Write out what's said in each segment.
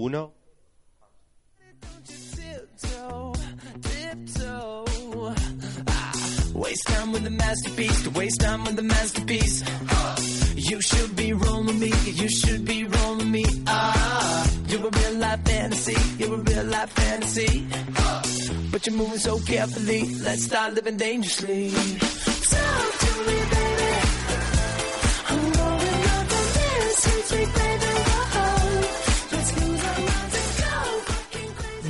uno. Waste time with the masterpiece, to waste time with the masterpiece. You should be rolling me, you should be rolling me. You're a real life fantasy, you're a real life fantasy. But you're moving so carefully, let's start living dangerously. Talk to me, baby. I'm going up on this, sweet baby.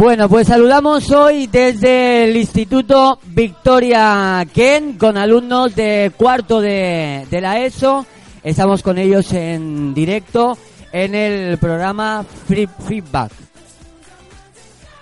Bueno, pues saludamos hoy desde el Instituto Victoria Ken con alumnos de cuarto de, de la ESO. Estamos con ellos en directo en el programa Free Feedback.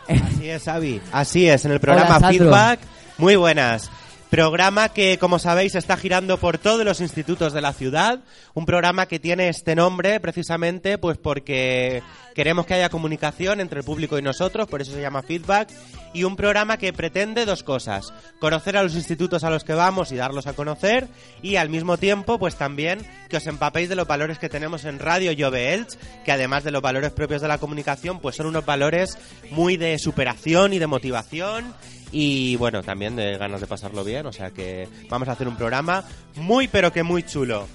Así es, Avi. Así es, en el programa Hola. Feedback. Muy buenas. Programa que, como sabéis, está girando por todos los institutos de la ciudad. Un programa que tiene este nombre precisamente pues porque queremos que haya comunicación entre el público y nosotros, por eso se llama Feedback. Y un programa que pretende dos cosas. Conocer a los institutos a los que vamos y darlos a conocer. Y al mismo tiempo, pues también que os empapéis de los valores que tenemos en Radio Jove Elch, que además de los valores propios de la comunicación, pues son unos valores muy de superación y de motivación y bueno, también de ganas de pasarlo bien, o sea que vamos a hacer un programa muy pero que muy chulo.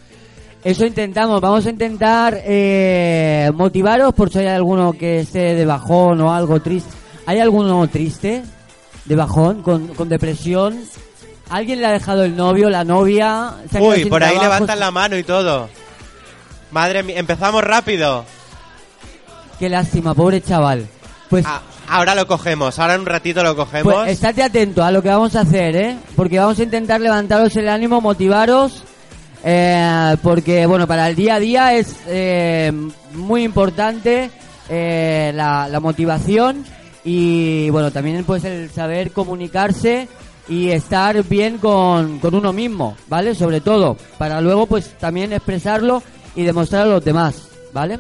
Eso intentamos, vamos a intentar eh, motivaros por si hay alguno que esté de bajón o algo triste. ¿Hay alguno triste? ¿De bajón? ¿Con, con depresión? ¿Alguien le ha dejado el novio, la novia? ¿Se ha quedado Uy, por ahí trabajo? levantan la mano y todo. Madre mía, empezamos rápido. Qué lástima, pobre chaval. Pues, Ah, ahora lo cogemos, ahora en un ratito lo cogemos. pues estate atento a lo que vamos a hacer, ¿eh? Porque vamos a intentar levantaros el ánimo, motivaros. eh, porque, bueno, para el día a día es eh, muy importante eh, la, la motivación y, bueno, también pues el saber comunicarse y estar bien con, con uno mismo, ¿vale? Sobre todo, para luego pues también expresarlo y demostrar a los demás, ¿vale?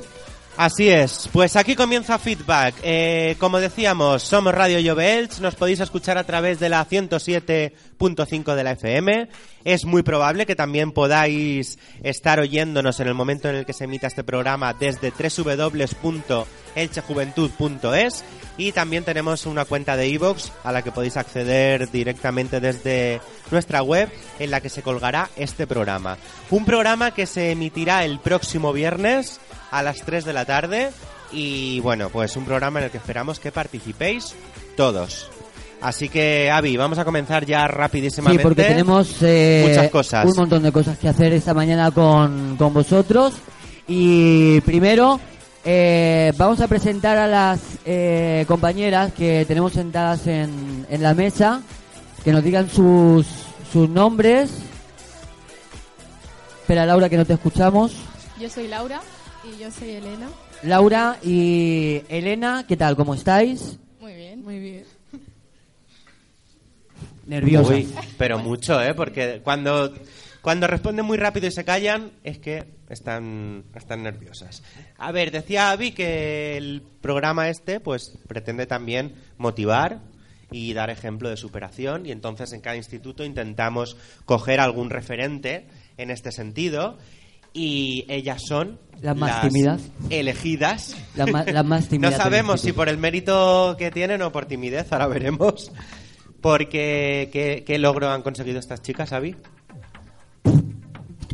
Así es, pues aquí comienza Feedback. Eh, como decíamos, somos Radio Llobelch, nos podéis escuchar a través de la 107.5 de la FM. Es muy probable que también podáis estar oyéndonos en el momento en el que se emita este programa desde www.elchejuventud.es y también tenemos una cuenta de iVoox a la que podéis acceder directamente desde nuestra web en la que se colgará este programa. Un programa que se emitirá el próximo viernes a las 3 de la tarde y bueno, pues un programa en el que esperamos que participéis todos. Así que, Avi, vamos a comenzar ya Sí, rapidísimamente. porque tenemos eh, muchas cosas. un montón de cosas que hacer esta mañana con, con vosotros. Y primero eh, vamos a presentar a las eh, compañeras que tenemos sentadas en, en la mesa, que nos digan sus, sus nombres. Espera, Laura, que no te escuchamos. Yo soy Laura y yo soy Elena. Laura y Elena, ¿qué tal? ¿Cómo estáis? Muy bien. Muy bien. Nerviosas. Uy, pero mucho, ¿eh? Porque cuando, cuando responden muy rápido y se callan, es que están, están nerviosas. A ver, decía Avi que el programa este, pues, pretende también motivar y dar ejemplo de superación. Y entonces en cada instituto intentamos coger algún referente en este sentido. Y ellas son Las más tímidas. elegidas. Las ma- las más tímidas No sabemos si por el mérito que tienen o por timidez, ahora veremos. Porque, ¿qué, qué logro han conseguido estas chicas, Avi?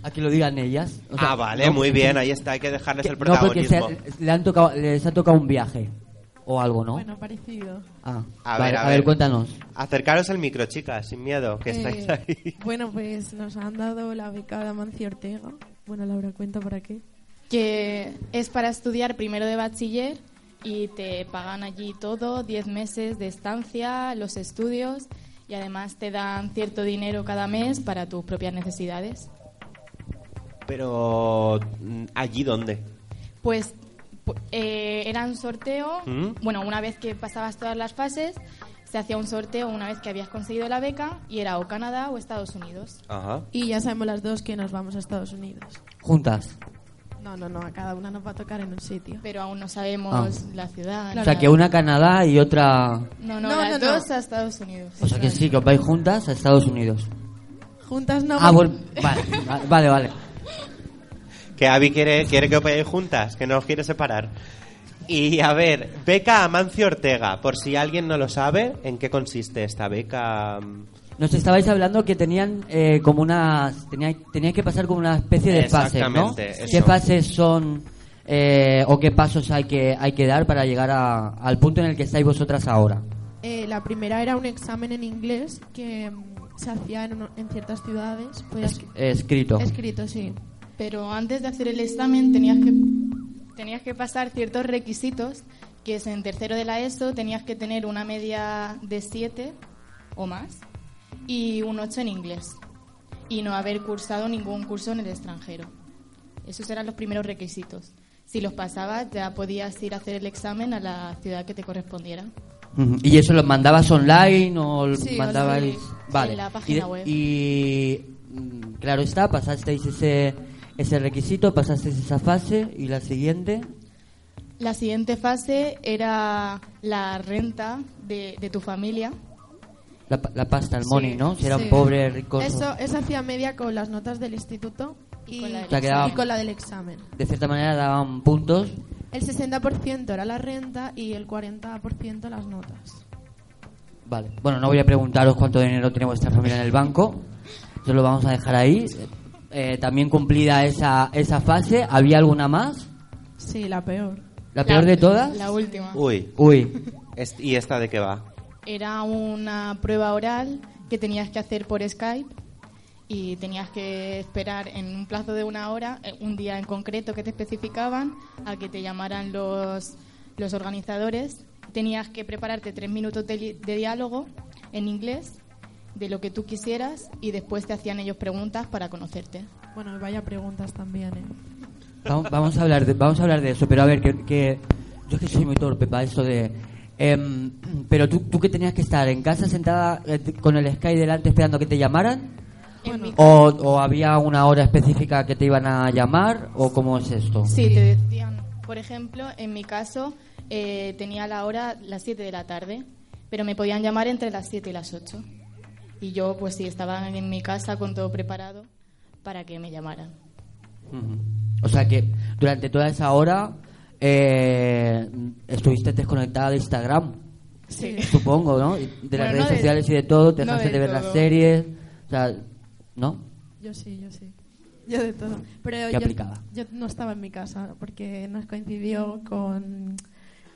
A que lo digan ellas. O sea, ah, vale, no- muy bien, ahí está, hay que dejarles que- el no, porque protagonismo. se- le han tocado, les ha tocado un viaje o algo, ¿no? Bueno, parecido. Ah, A vale, ver, a a ver, ver. cuéntanos. Acercaros al micro, chicas, sin miedo, que Eh, estáis ahí. Bueno, pues nos han dado la beca de Amancio Ortega. Bueno, Laura, cuenta para qué. que es para estudiar primero de bachiller y te pagan allí todo, 10 meses de estancia, los estudios y además te dan cierto dinero cada mes para tus propias necesidades. Pero, mm, ¿allí dónde? Pues pu- eh, era un sorteo, ¿Mm? bueno, una vez que pasabas todas las fases, se hacía un sorteo una vez que habías conseguido la beca y era o Canadá o Estados Unidos. Ajá. Y ya sabemos las dos que nos vamos a Estados Unidos. Juntas. No, no, no, a cada una nos va a tocar en un sitio. Pero aún no sabemos Ah. la ciudad. O sea, que una a Canadá y otra... No, no, No, las no, no. dos a Estados Unidos. O sea, que sí, que os vais juntas a Estados Unidos. Juntas no. Ah, bueno, vale, va- vale, vale. Que Avi quiere, quiere que os vayáis juntas, que no os quiere separar. Y a ver, beca Amancio Ortega, por si alguien no lo sabe, ¿en qué consiste esta beca? Nos estabais hablando que tenían eh, como una... Tenían, tenían que pasar como una especie de fases, ¿no? Exactamente, ¿Qué fases son eh, o qué pasos hay que, hay que dar para llegar a- al punto en el que estáis vosotras ahora? Eh, la primera era un examen en inglés que mm, se hacía en, en ciertas ciudades. Podías- Es- escrito. Escrito, sí. Pero antes de hacer el examen tenías que, tenías que pasar ciertos requisitos, que es en tercero de la ESO tenías que tener una media de 7 o más y un 8 en inglés y no haber cursado ningún curso en el extranjero. Esos eran los primeros requisitos. Si los pasabas ya podías ir a hacer el examen a la ciudad que te correspondiera. ¿Y eso lo mandabas online o Sí, mandabais...? online, Vale. en la y, página de- web. y, mm, claro está, pasasteis ese, ese requisito, pasasteis esa fase y la siguiente... La siguiente fase era la renta de, de tu familia. La, la pasta, el Sí, money, ¿no? Si eran Sí. pobres, ricos... Eso, eso hacía media con las notas del instituto y, Y con la del O sea, quedaba- y con la del examen. De cierta manera daban puntos. El 60% era la renta y el 40% las notas. Vale. Bueno, no voy a preguntaros cuánto dinero tiene vuestra familia en el banco. Eso lo vamos a dejar ahí. Eh, también cumplida esa, esa fase, ¿había alguna más? Sí, la peor. ¿La peor de todas? La última. Uy, Uy, est- ¿y esta de qué va? Era una prueba oral que tenías que hacer por Skype y tenías que esperar en un plazo de una hora, eh, un día en concreto que te especificaban, a que te llamaran los, los organizadores. Tenías que prepararte tres minutos de, li- de diálogo en inglés de lo que tú quisieras y después te hacían ellos preguntas para conocerte. Bueno, vaya preguntas también, ¿eh? vamos, vamos a hablar de, vamos a hablar de eso, pero a ver, que, que- yo es que soy muy torpe para eso de... em, pero tú, tú que tenías que estar en casa sentada eh, con el Sky delante esperando que te llamaran, o había una hora específica que te iban a llamar, o cómo es esto. Sí, te decían, por ejemplo, en mi caso eh, tenía la hora las 7 de la tarde, pero me podían llamar entre las 7 y las 8. Y yo, pues sí, estaba en mi casa con todo preparado para que me llamaran. O sea que durante toda esa hora eh, estuviste desconectada de Instagram, Sí. supongo, ¿no? De las Bueno, redes no de- sociales y de todo, te no dejaste de ver las series, o sea, ¿no? Yo sí, yo sí. Yo de todo. Pero Qué yo, aplicada. yo no estaba en mi casa porque nos coincidió con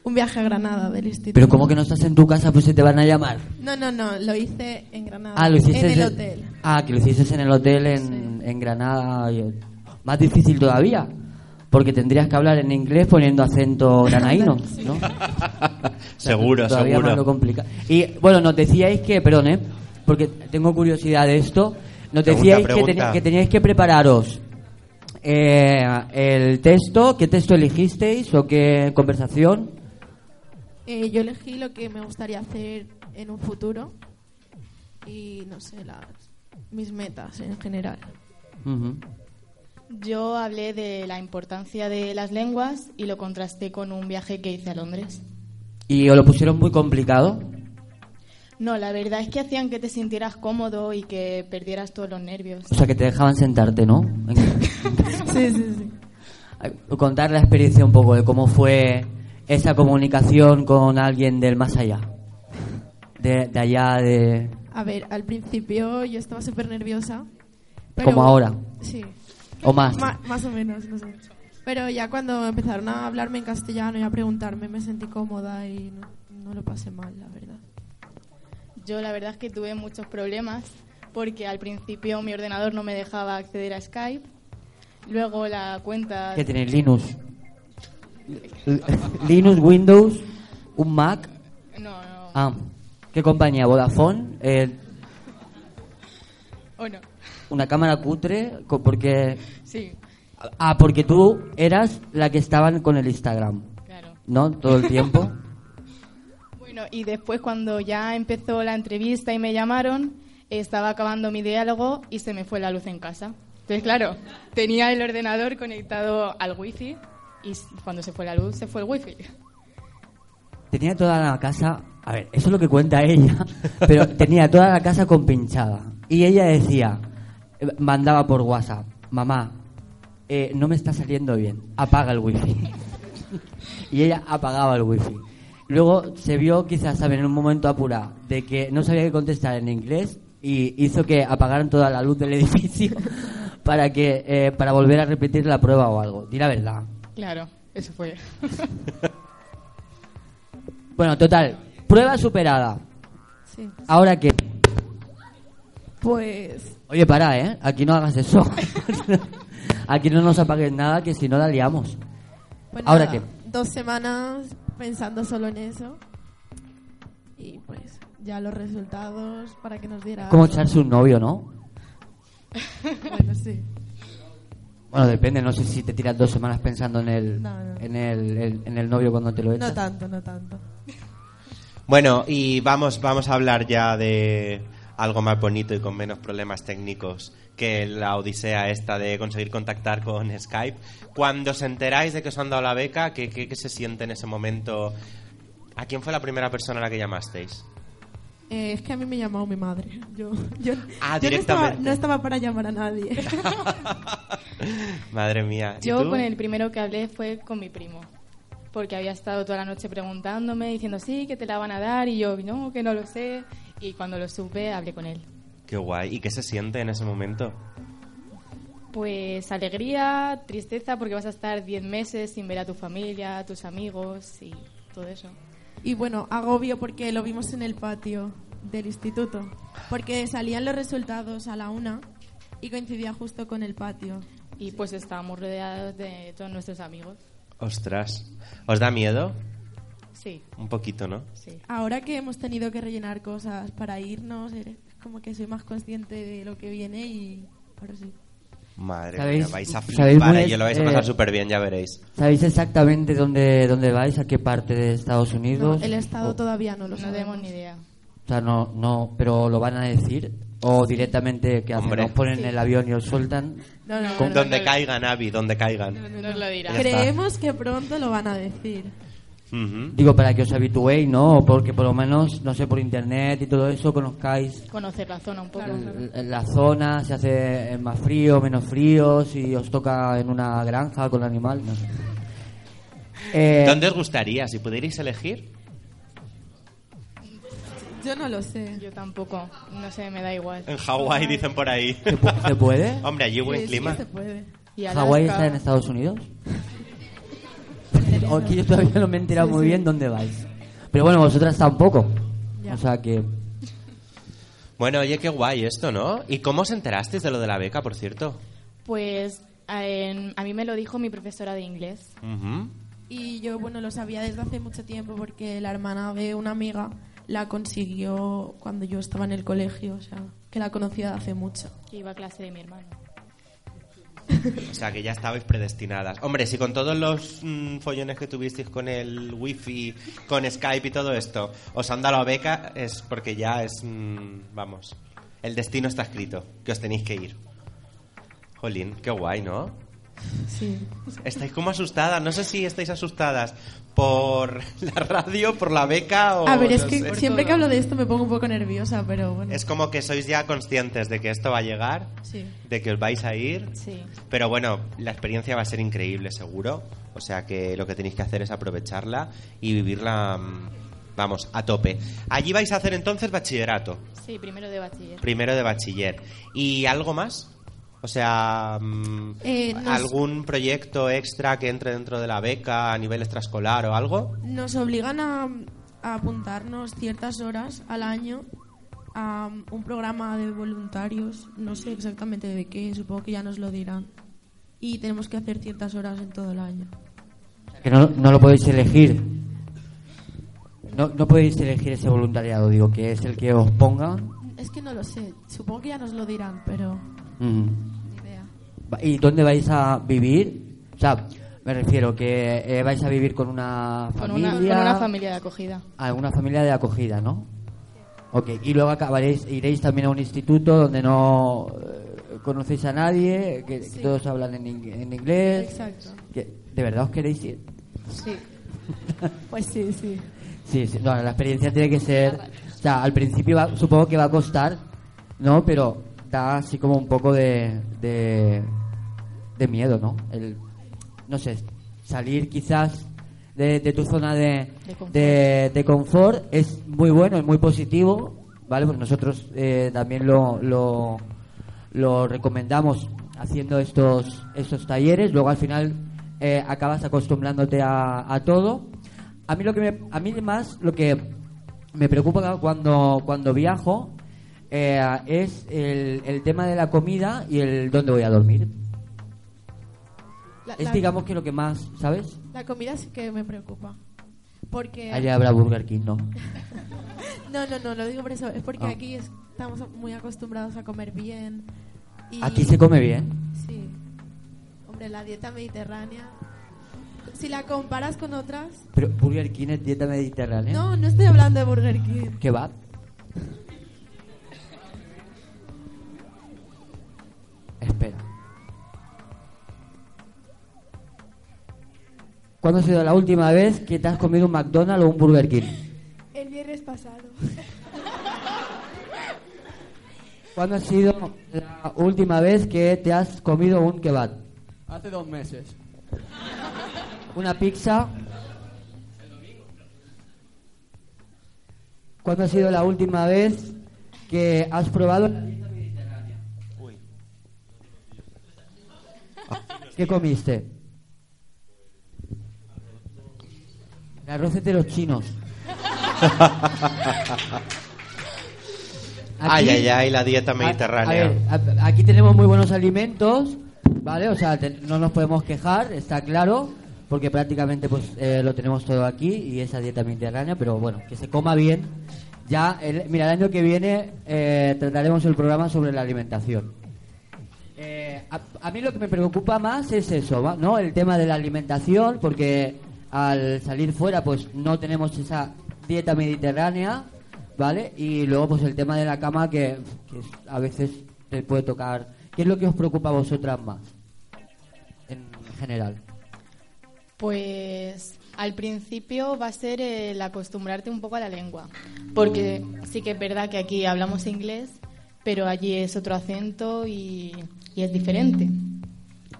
un viaje a Granada del instituto. Pero como que no estás en tu casa, pues se te van a llamar. No, no, no, lo hice en Granada. Ah, lo hiciste en el hotel. Ah, que lo hiciste en el hotel en, en Granada. y- Más difícil todavía, porque tendrías que hablar en inglés poniendo acento granaíno, ¿no? O sea, Seguro, todavía seguro. más lo complica. Y bueno, nos decíais que, perdón, ¿eh? porque tengo curiosidad de esto, nos Pregunta, decíais que, pregunta. que teníais que prepararos eh, el texto, ¿qué texto elegisteis o qué conversación? Eh, yo elegí lo que me gustaría hacer en un futuro y no sé, las, mis metas en general. Ujú. Yo hablé de la importancia de las lenguas y lo contrasté con un viaje que hice a Londres. ¿Y os lo pusieron muy complicado? No, la verdad es que hacían que te sintieras cómodo y que perdieras todos los nervios. O sea, que te dejaban sentarte, ¿no? Sí, sí, sí. Contar la experiencia un poco de cómo fue esa comunicación con alguien del más allá. De, de allá, de... A ver, al principio yo estaba súper nerviosa. pero- Como ahora. Sí. O más. Más o menos, no sé. Pero ya cuando empezaron a hablarme en castellano y a preguntarme, me sentí cómoda y no, no lo pasé mal, la verdad. Yo la verdad es que tuve muchos problemas porque al principio mi ordenador no me dejaba acceder a Skype. Luego la cuenta... ¿Qué tiene Linux? Linux, Windows, un Mac. No, no. Ah, ¿qué compañía? ¿Vodafone? Eh, ¿O no? ¿Una cámara cutre? Porque... Sí, Ah, porque tú eras la que estaban con el Instagram, claro. ¿no? Todo el tiempo. Bueno, y después cuando ya empezó la entrevista y me llamaron, estaba acabando mi diálogo y se me fue la luz en casa. Entonces, claro, tenía el ordenador conectado al wifi y cuando se fue la luz se fue el wifi. Tenía toda la casa, a ver, eso es lo que cuenta ella, pero tenía toda la casa compinchada. Y ella decía, eh, mandaba por WhatsApp, mamá, eh, no me está saliendo bien, apaga el wifi. y ella apagaba el wifi. Luego se vio quizás también en un momento apurado de que no sabía qué contestar en inglés y hizo que apagaran toda la luz del edificio para que eh, para volver a repetir la prueba o algo. Di la verdad. Claro, eso fue. Bueno, total, prueba superada. Sí. Ahora qué? Pues Oye, para, ¿eh? Aquí no hagas eso. Aquí no nos apagues nada, que si no la liamos. Pues ¿Ahora nada, qué? Dos semanas pensando solo en eso. Y pues ya los resultados para que nos diera. Como echarse un novio, ¿no? Bueno, sí. Bueno, depende, no sé si te tiras dos semanas pensando en el, No, no. En el, el- en el novio cuando te lo echas. No tanto, no tanto. Bueno, y vamos, vamos a hablar ya de algo más bonito y con menos problemas técnicos que la odisea esta de conseguir contactar con Skype. Cuando os enteráis de que os han dado la beca, ¿qué, qué, qué se siente en ese momento? ¿A quién fue la primera persona a la que llamasteis? Eh, es que a mí me llamó mi madre. Yo, yo, Ah, yo no, estaba, no estaba para llamar a nadie. Madre mía. ¿Y Yo tú? con el primero que hablé fue con mi primo. Porque había estado toda la noche preguntándome, diciendo, sí, que te la van a dar. Y yo, no, que no lo sé. Y cuando lo supe, hablé con él. Qué guay. ¿Y qué se siente en ese momento? Pues alegría, tristeza, porque vas a estar 10 meses sin ver a tu familia, a tus amigos y todo eso. Y bueno, agobio porque lo vimos en el patio del instituto. Porque salían los resultados a la una y coincidía justo con el patio. Y pues estábamos rodeados de todos nuestros amigos. Ostras. ¿Os da miedo? Sí, Un poquito, ¿no? sí. Ahora que hemos tenido que rellenar cosas para irnos, es como que soy más consciente de lo que viene y ahora sí. Madre ¿Sabéis- mía, vais a sabéis flipar, muy ¿eh? y lo vais a eh, pasar súper bien, ya veréis. ¿Sabéis exactamente dónde, dónde vais? ¿A qué parte de Estados No, Unidos? el estado O- todavía no lo No sabemos. tenemos ni idea. O sea, no, no, pero lo van a decir. O directamente que hacen, ponen Sí. en el avión y os sueltan. No, no, no, donde no. caigan, Avi, donde caigan. Nos lo dirá. Ya está. Creemos que pronto lo van a decir. Ujú. Digo, para que os habituéis, ¿no? O porque por lo menos, no sé, por internet y todo eso, conozcáis Conocer la zona un poco. l- la zona, se hace más frío, menos frío, si os toca en una granja con el animal, no sé. Eh, ¿Dónde os gustaría, si pudierais elegir? Yo no lo sé. Yo tampoco, no sé, me da igual. En Hawái, dicen por ahí. ¿se, pu- se puede? Hombre, allí buen Sí, sí clima. que se puede. Y ¿Hawái está en Estados Unidos? O Aquí yo todavía no me he enterado muy bien dónde vais. Pero bueno, vosotras tampoco. Ya. O sea que... Bueno, oye, qué guay esto, ¿no? ¿Y cómo os enterasteis de lo de la beca, por cierto? Pues a, en- a mí me lo dijo mi profesora de inglés. Ujú. Y yo, bueno, lo sabía desde hace mucho tiempo porque la hermana de una amiga la consiguió cuando yo estaba en el colegio, o sea, que la conocía de hace mucho. Que iba a clase de mi hermano. O sea, que ya estabais predestinadas. Hombre, si con todos los mm, follones que tuvisteis con el wifi, con Skype y todo esto, os han dado la beca, es porque ya es, mm, vamos, el destino está escrito, que os tenéis que ir. Jolín, qué guay, ¿no? Sí. Estáis como asustadas, no sé si estáis asustadas por la radio, por la beca o... A ver, es no que sé. siempre que hablo de esto me pongo un poco nerviosa, pero bueno. Es como que sois ya conscientes de que esto va a llegar, Sí. de que os vais a ir, Sí. pero bueno, la experiencia va a ser increíble, seguro. O sea que lo que tenéis que hacer es aprovecharla y vivirla, mm, vamos, a tope. Allí vais a hacer entonces bachillerato, Sí, primero de bachiller. primero de bachiller. ¿Y algo más? O sea, mm, Eh, nos- ¿algún proyecto extra que entre dentro de la beca a nivel extraescolar o algo? Nos obligan a, a apuntarnos ciertas horas al año a un programa de voluntarios, no sé exactamente de qué, supongo que ya nos lo dirán. Y tenemos que hacer ciertas horas en todo el año. Que no, no lo podéis elegir. No, no podéis elegir ese voluntariado, digo, que es el que os pongan. Es que no lo sé, supongo que ya nos lo dirán, pero Mm. ni idea. Va- ¿Y dónde vais a vivir? O sea, me refiero que eh, vais a vivir con una Con familia. una, con una familia de acogida. Alguna familia de acogida, ¿no? Ok, y luego acabaréis, iréis también a un instituto donde no eh, conocéis a nadie, que, que Sí. todos hablan en, en inglés. Exacto. Que- ¿De verdad os queréis ir? Sí. Pues sí, sí. Sí, sí, no, la experiencia tiene que ser... O sea, al principio va- supongo que va a costar, ¿no? Pero da así como un poco de, de, de miedo, ¿no? El, no sé, salir quizás de, de tu zona de, De confort. de- de confort es muy bueno, es muy positivo, ¿vale? Pues nosotros eh, también lo, lo, lo recomendamos haciendo estos, estos talleres, luego al final eh, acabas acostumbrándote a, a todo. A mí lo que me, a mí más lo que me preocupa cuando, cuando viajo eh, es el, el tema de la comida y el dónde voy a dormir. La, Es la- digamos que lo que más, ¿sabes? la comida sí que me preocupa. Porque... Allá habrá Burger King, ¿no? No, no, no, lo digo por eso. Es porque Ah. aquí es- estamos muy acostumbrados a comer bien. y- Aquí se come bien. Sí. Hombre, la dieta mediterránea... Si la comparas con otras... Pero Burger King es dieta mediterránea. No, no estoy hablando de Burger King. ¿Qué Espera. ¿Cuándo ha sido la última vez que te has comido un McDonald's o un Burger King? El viernes pasado. ¿Cuándo ha sido la última vez que te has comido un kebab? Hace dos meses. ¿Una pizza? ¿Cuándo ha sido la última vez que has probado ¿Qué comiste? El arroz es de los chinos. Ay, Aquí- ay, ay, la dieta a- mediterránea. a ver, a- aquí tenemos muy buenos alimentos, ¿vale? O sea, te- no nos podemos quejar, está claro, porque prácticamente pues eh, lo tenemos todo aquí y esa dieta mediterránea, pero bueno, que se coma bien. Ya, el- mira, el año que viene eh, trataremos el programa sobre la alimentación. A, a mí lo que me preocupa más es eso. ¿no? El tema de la alimentación, porque al salir fuera pues no tenemos esa dieta mediterránea, ¿vale? Y luego pues el tema de la cama que, que es- a veces te puede tocar. ¿Qué es lo que os preocupa a vosotras más? En general. Pues al principio va a ser el acostumbrarte un poco a la lengua, porque sí que es verdad que aquí hablamos inglés, pero allí es otro acento y, y es diferente.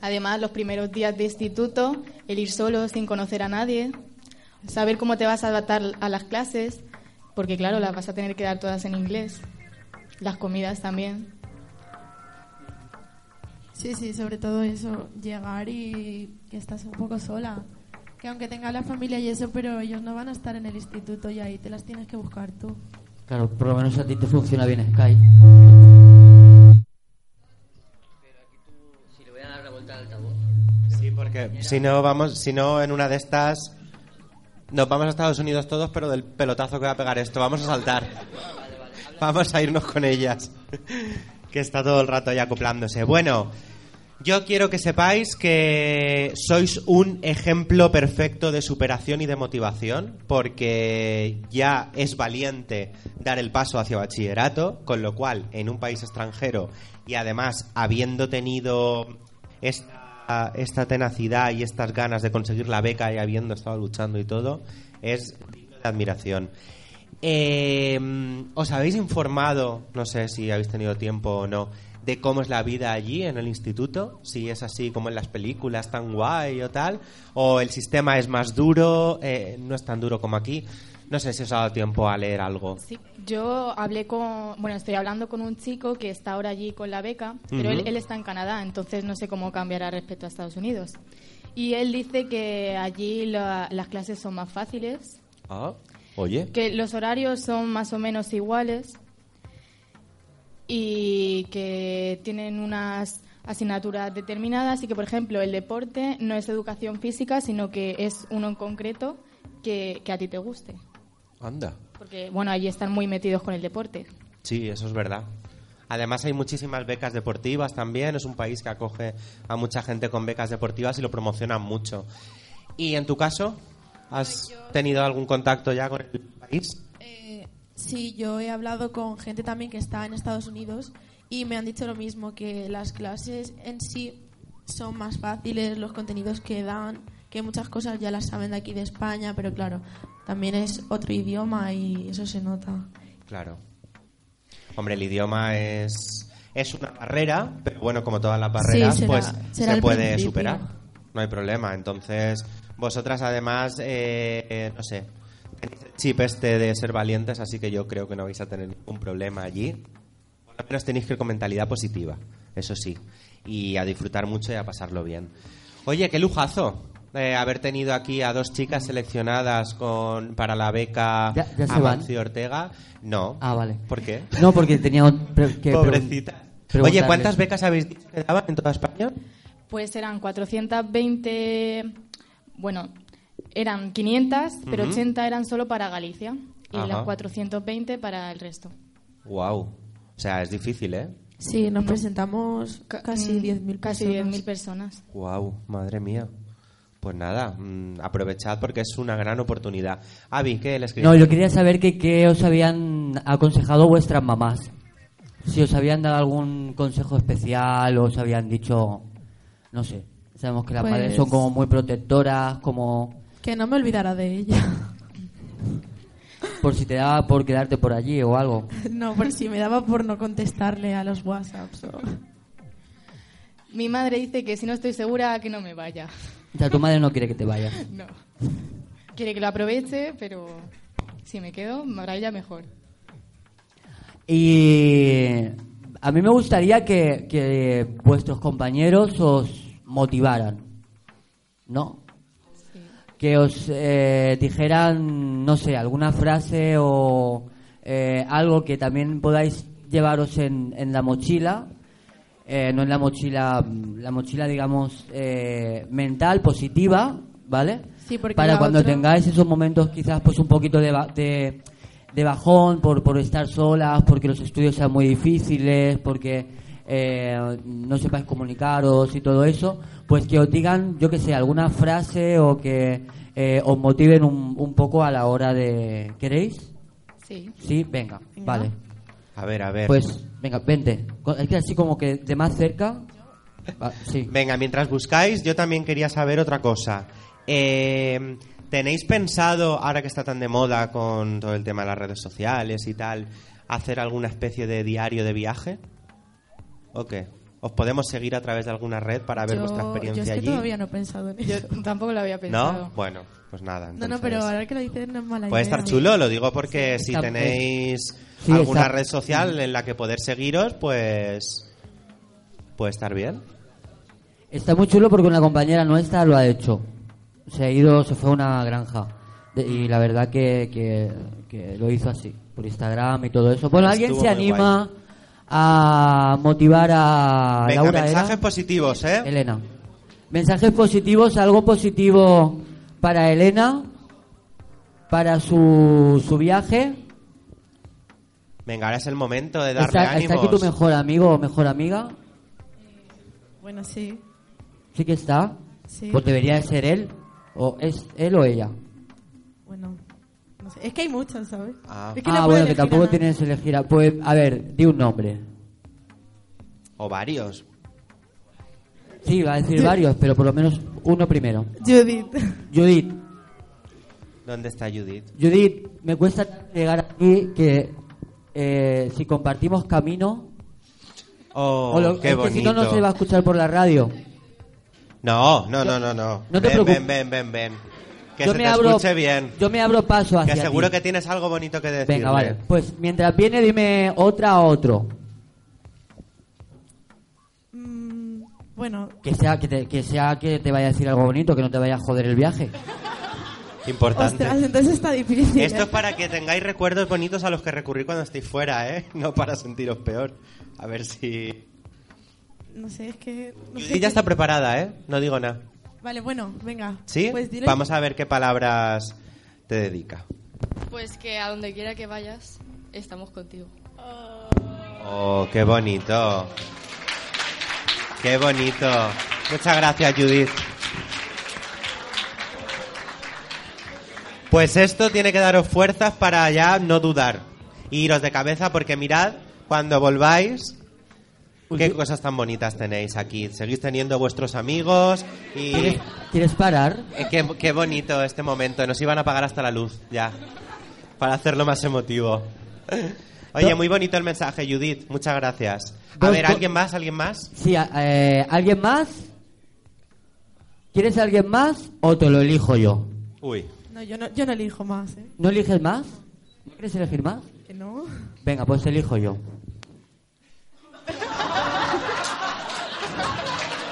Además, los primeros días de instituto, el ir solo sin conocer a nadie, saber cómo te vas a adaptar a las clases, porque claro, las vas a tener que dar todas en inglés, las comidas también. Sí, sí, sobre todo eso, llegar y que estás un poco sola. Que aunque tengas la familia y eso, pero ellos no van a estar en el instituto y ahí te las tienes que buscar tú. Claro, por lo menos a ti te funciona bien Skype. Altavoz. Sí, porque si no vamos, si no en una de estas nos vamos a Estados Unidos todos, pero del pelotazo que va a pegar esto, vamos a saltar. Vamos a irnos con ellas. Que está todo el rato ahí acoplándose. Bueno, yo quiero que sepáis que sois un ejemplo perfecto de superación y de motivación, porque ya es valiente dar el paso hacia bachillerato, con lo cual en un país extranjero y además habiendo tenido esta, esta tenacidad y estas ganas de conseguir la beca y habiendo estado luchando y todo, es de admiración. Eh, ¿Os habéis informado, no sé si habéis tenido tiempo o no, de cómo es la vida allí en el instituto? Si es así como en las películas, tan guay o tal, o el sistema es más duro, eh, no es tan duro como aquí. No sé si os ha dado tiempo a leer algo. Sí, yo hablé con, bueno, estoy hablando con un chico que está ahora allí con la beca, pero él, está en Canadá, entonces no sé cómo cambiará respecto a Estados Unidos. Y él dice que allí la- las clases son más fáciles, Ah, oye. que los horarios son más o menos iguales y que tienen unas asignaturas determinadas y que, por ejemplo, el deporte no es educación física, sino que es uno en concreto que, que a ti te guste. Anda. Porque, bueno, allí están muy metidos con el deporte. Sí, eso es verdad. Además hay muchísimas becas deportivas también. Es un país que acoge a mucha gente con becas deportivas y lo promocionan mucho. ¿Y en tu caso? ¿Has tenido algún contacto ya con el país? Eh, sí, yo he hablado con gente también que está en Estados Unidos y me han dicho lo mismo, que las clases en sí son más fáciles, los contenidos que dan, que muchas cosas ya las saben de aquí de España, pero claro, también es otro idioma y eso se nota. Claro. Hombre, el idioma es, es una barrera, pero bueno, como todas las barreras, será- pues será se puede principio. superar. No hay problema. Entonces, Vosotras además, eh, eh, no sé, tenéis el chip este de ser valientes, así que yo creo que no vais a tener ningún problema allí. Por lo menos tenéis que ir con mentalidad positiva, eso sí. Y a disfrutar mucho y a pasarlo bien. Oye, qué lujazo eh, haber tenido aquí a dos chicas seleccionadas con, para la beca Ya- ya se van. Amancio Ortega. No. Ah, vale. ¿Por qué? No, porque tenía pre- que Pobrecita. Oye. ¿cuántas becas habéis dicho que daban en toda España? Pues eran 420, bueno, eran 500, pero Ujú. 80 eran solo para Galicia y Ajá. las 420 para el resto. Wow. O sea, es difícil, ¿eh? Sí, nos presentamos Ca- casi mm, 10.000 Casi personas. 10.000 personas. Wow, madre mía. Pues nada, mm, aprovechad porque es una gran oportunidad. Avi, ¿qué les No, yo quería saber que qué os habían aconsejado vuestras mamás. Si os habían dado algún consejo especial o os habían dicho, no sé. Sabemos que las Pues- madres son como muy protectoras, como Que no me olvidara de ella. por si te daba por quedarte por allí o algo. no, por si me daba por no contestarle a los WhatsApps. o- Mi madre dice que si no estoy segura que no me vaya. O sea, tu madre no quiere que te vayas. No. Quiere que lo aproveche, pero si me quedo, para ella mejor. Y a mí me gustaría que, que vuestros compañeros os motivaran, ¿no? Que os eh, dijeran, no sé, alguna frase o eh, algo que también podáis llevaros en, en la mochila, eh, no en la mochila, la mochila, digamos, eh, mental, positiva, ¿vale? Sí, porque Para cuando otra- tengáis esos momentos quizás pues un poquito de, ba- de, de bajón por, por estar solas, porque los estudios sean muy difíciles, porque eh, no sepáis comunicaros y todo eso, pues que os digan, yo que sé, alguna frase o que eh, os motiven un, un poco a la hora de... ¿Queréis? Sí. Sí, venga, Venga. vale. A ver, a ver. Pues, venga, vente. Es que así como que de más cerca... Va, sí. Venga, mientras buscáis, yo también quería saber otra cosa. Eh, ¿Tenéis pensado, ahora que está tan de moda con todo el tema de las redes sociales y tal, hacer alguna especie de diario de viaje? ¿O qué? ¿Os podemos seguir a través de alguna red para ver yo, vuestra yo experiencia es que allí? todavía no he pensado en Yo eso. tampoco lo había pensado. ¿No? Bueno, pues nada. No, no, pero ahora que lo dices no es mala Puede idea. estar chulo, lo digo porque si tenéis Sí, alguna red social en la que poder seguiros, pues puede estar bien. Está muy chulo porque una compañera nuestra lo ha hecho. Se ha ido, se fue a una granja. De- y la verdad que, que, que lo hizo así, por Instagram y todo eso. Bueno, ¿alguien Estuvo se muy anima a motivar a Venga, Laura? mensajes era? positivos, ¿eh? Elena. Mensajes positivos, algo positivo para Elena, para su, su viaje. Venga, ahora es el momento de darle ¿Está, está ánimos. aquí tu mejor amigo o mejor amiga? Bueno, sí. Sí que está. Sí. Pues debería de ser él. ¿O es él o ella? Bueno, no sé. Es que hay muchos, ¿sabes? Ah. Es que no ah, bueno, que tampoco tienes que elegir. a- Pues, a ver, di un nombre. O varios. Sí, va a decir varios, pero por lo menos uno primero. Judith. Judith. ¿Dónde está Judith? Judith, me cuesta llegar aquí que eh, si compartimos camino... Oh, o lo- qué es que bonito. si no, no se va a escuchar por la radio. No, no, no, no, no. No te ven, preocupes. ven, ven, ven, ven. Que yo se me te abro, escuche bien. Yo me abro paso hacia Que seguro ti. que tienes algo bonito que decirle. Venga, vale. Pues mientras viene, dime otra a otro. Mm, bueno, Que sea que, te, que sea que te vaya a decir algo bonito, que no te vaya a joder el viaje. Importante. ostras, entonces está difícil. Esto ¿eh? es para que tengáis recuerdos bonitos a los que recurrir cuando estéis fuera, ¿eh? No para sentiros peor. A ver si... No sé, es que... no sé Judith ya qué- está preparada, ¿eh? No digo nada. Vale, bueno, venga. ¿Sí? Pues dile- Vamos a ver qué palabras te dedica. Pues que a donde quiera que vayas, estamos contigo. Oh, qué bonito. Qué bonito. Muchas gracias, Judith. Pues esto tiene que daros fuerzas para ya no dudar. Y iros de cabeza porque mirad, cuando volváis, qué cosas tan bonitas tenéis aquí. Seguís teniendo vuestros amigos y... ¿Quieres, ¿Quieres parar? Eh, Qué, qué bonito este momento. Nos iban a apagar hasta la luz, ya. Para hacerlo más emotivo. Oye, muy bonito el mensaje, Judith. Muchas gracias. A ver, ¿alguien más? ¿Alguien más? Sí, eh, ¿alguien más? ¿Quieres a alguien más o te lo elijo yo? Uy. Yo no, yo no elijo más, ¿eh? ¿No eliges más? ¿No quieres elegir más? Que no. Venga, pues elijo yo.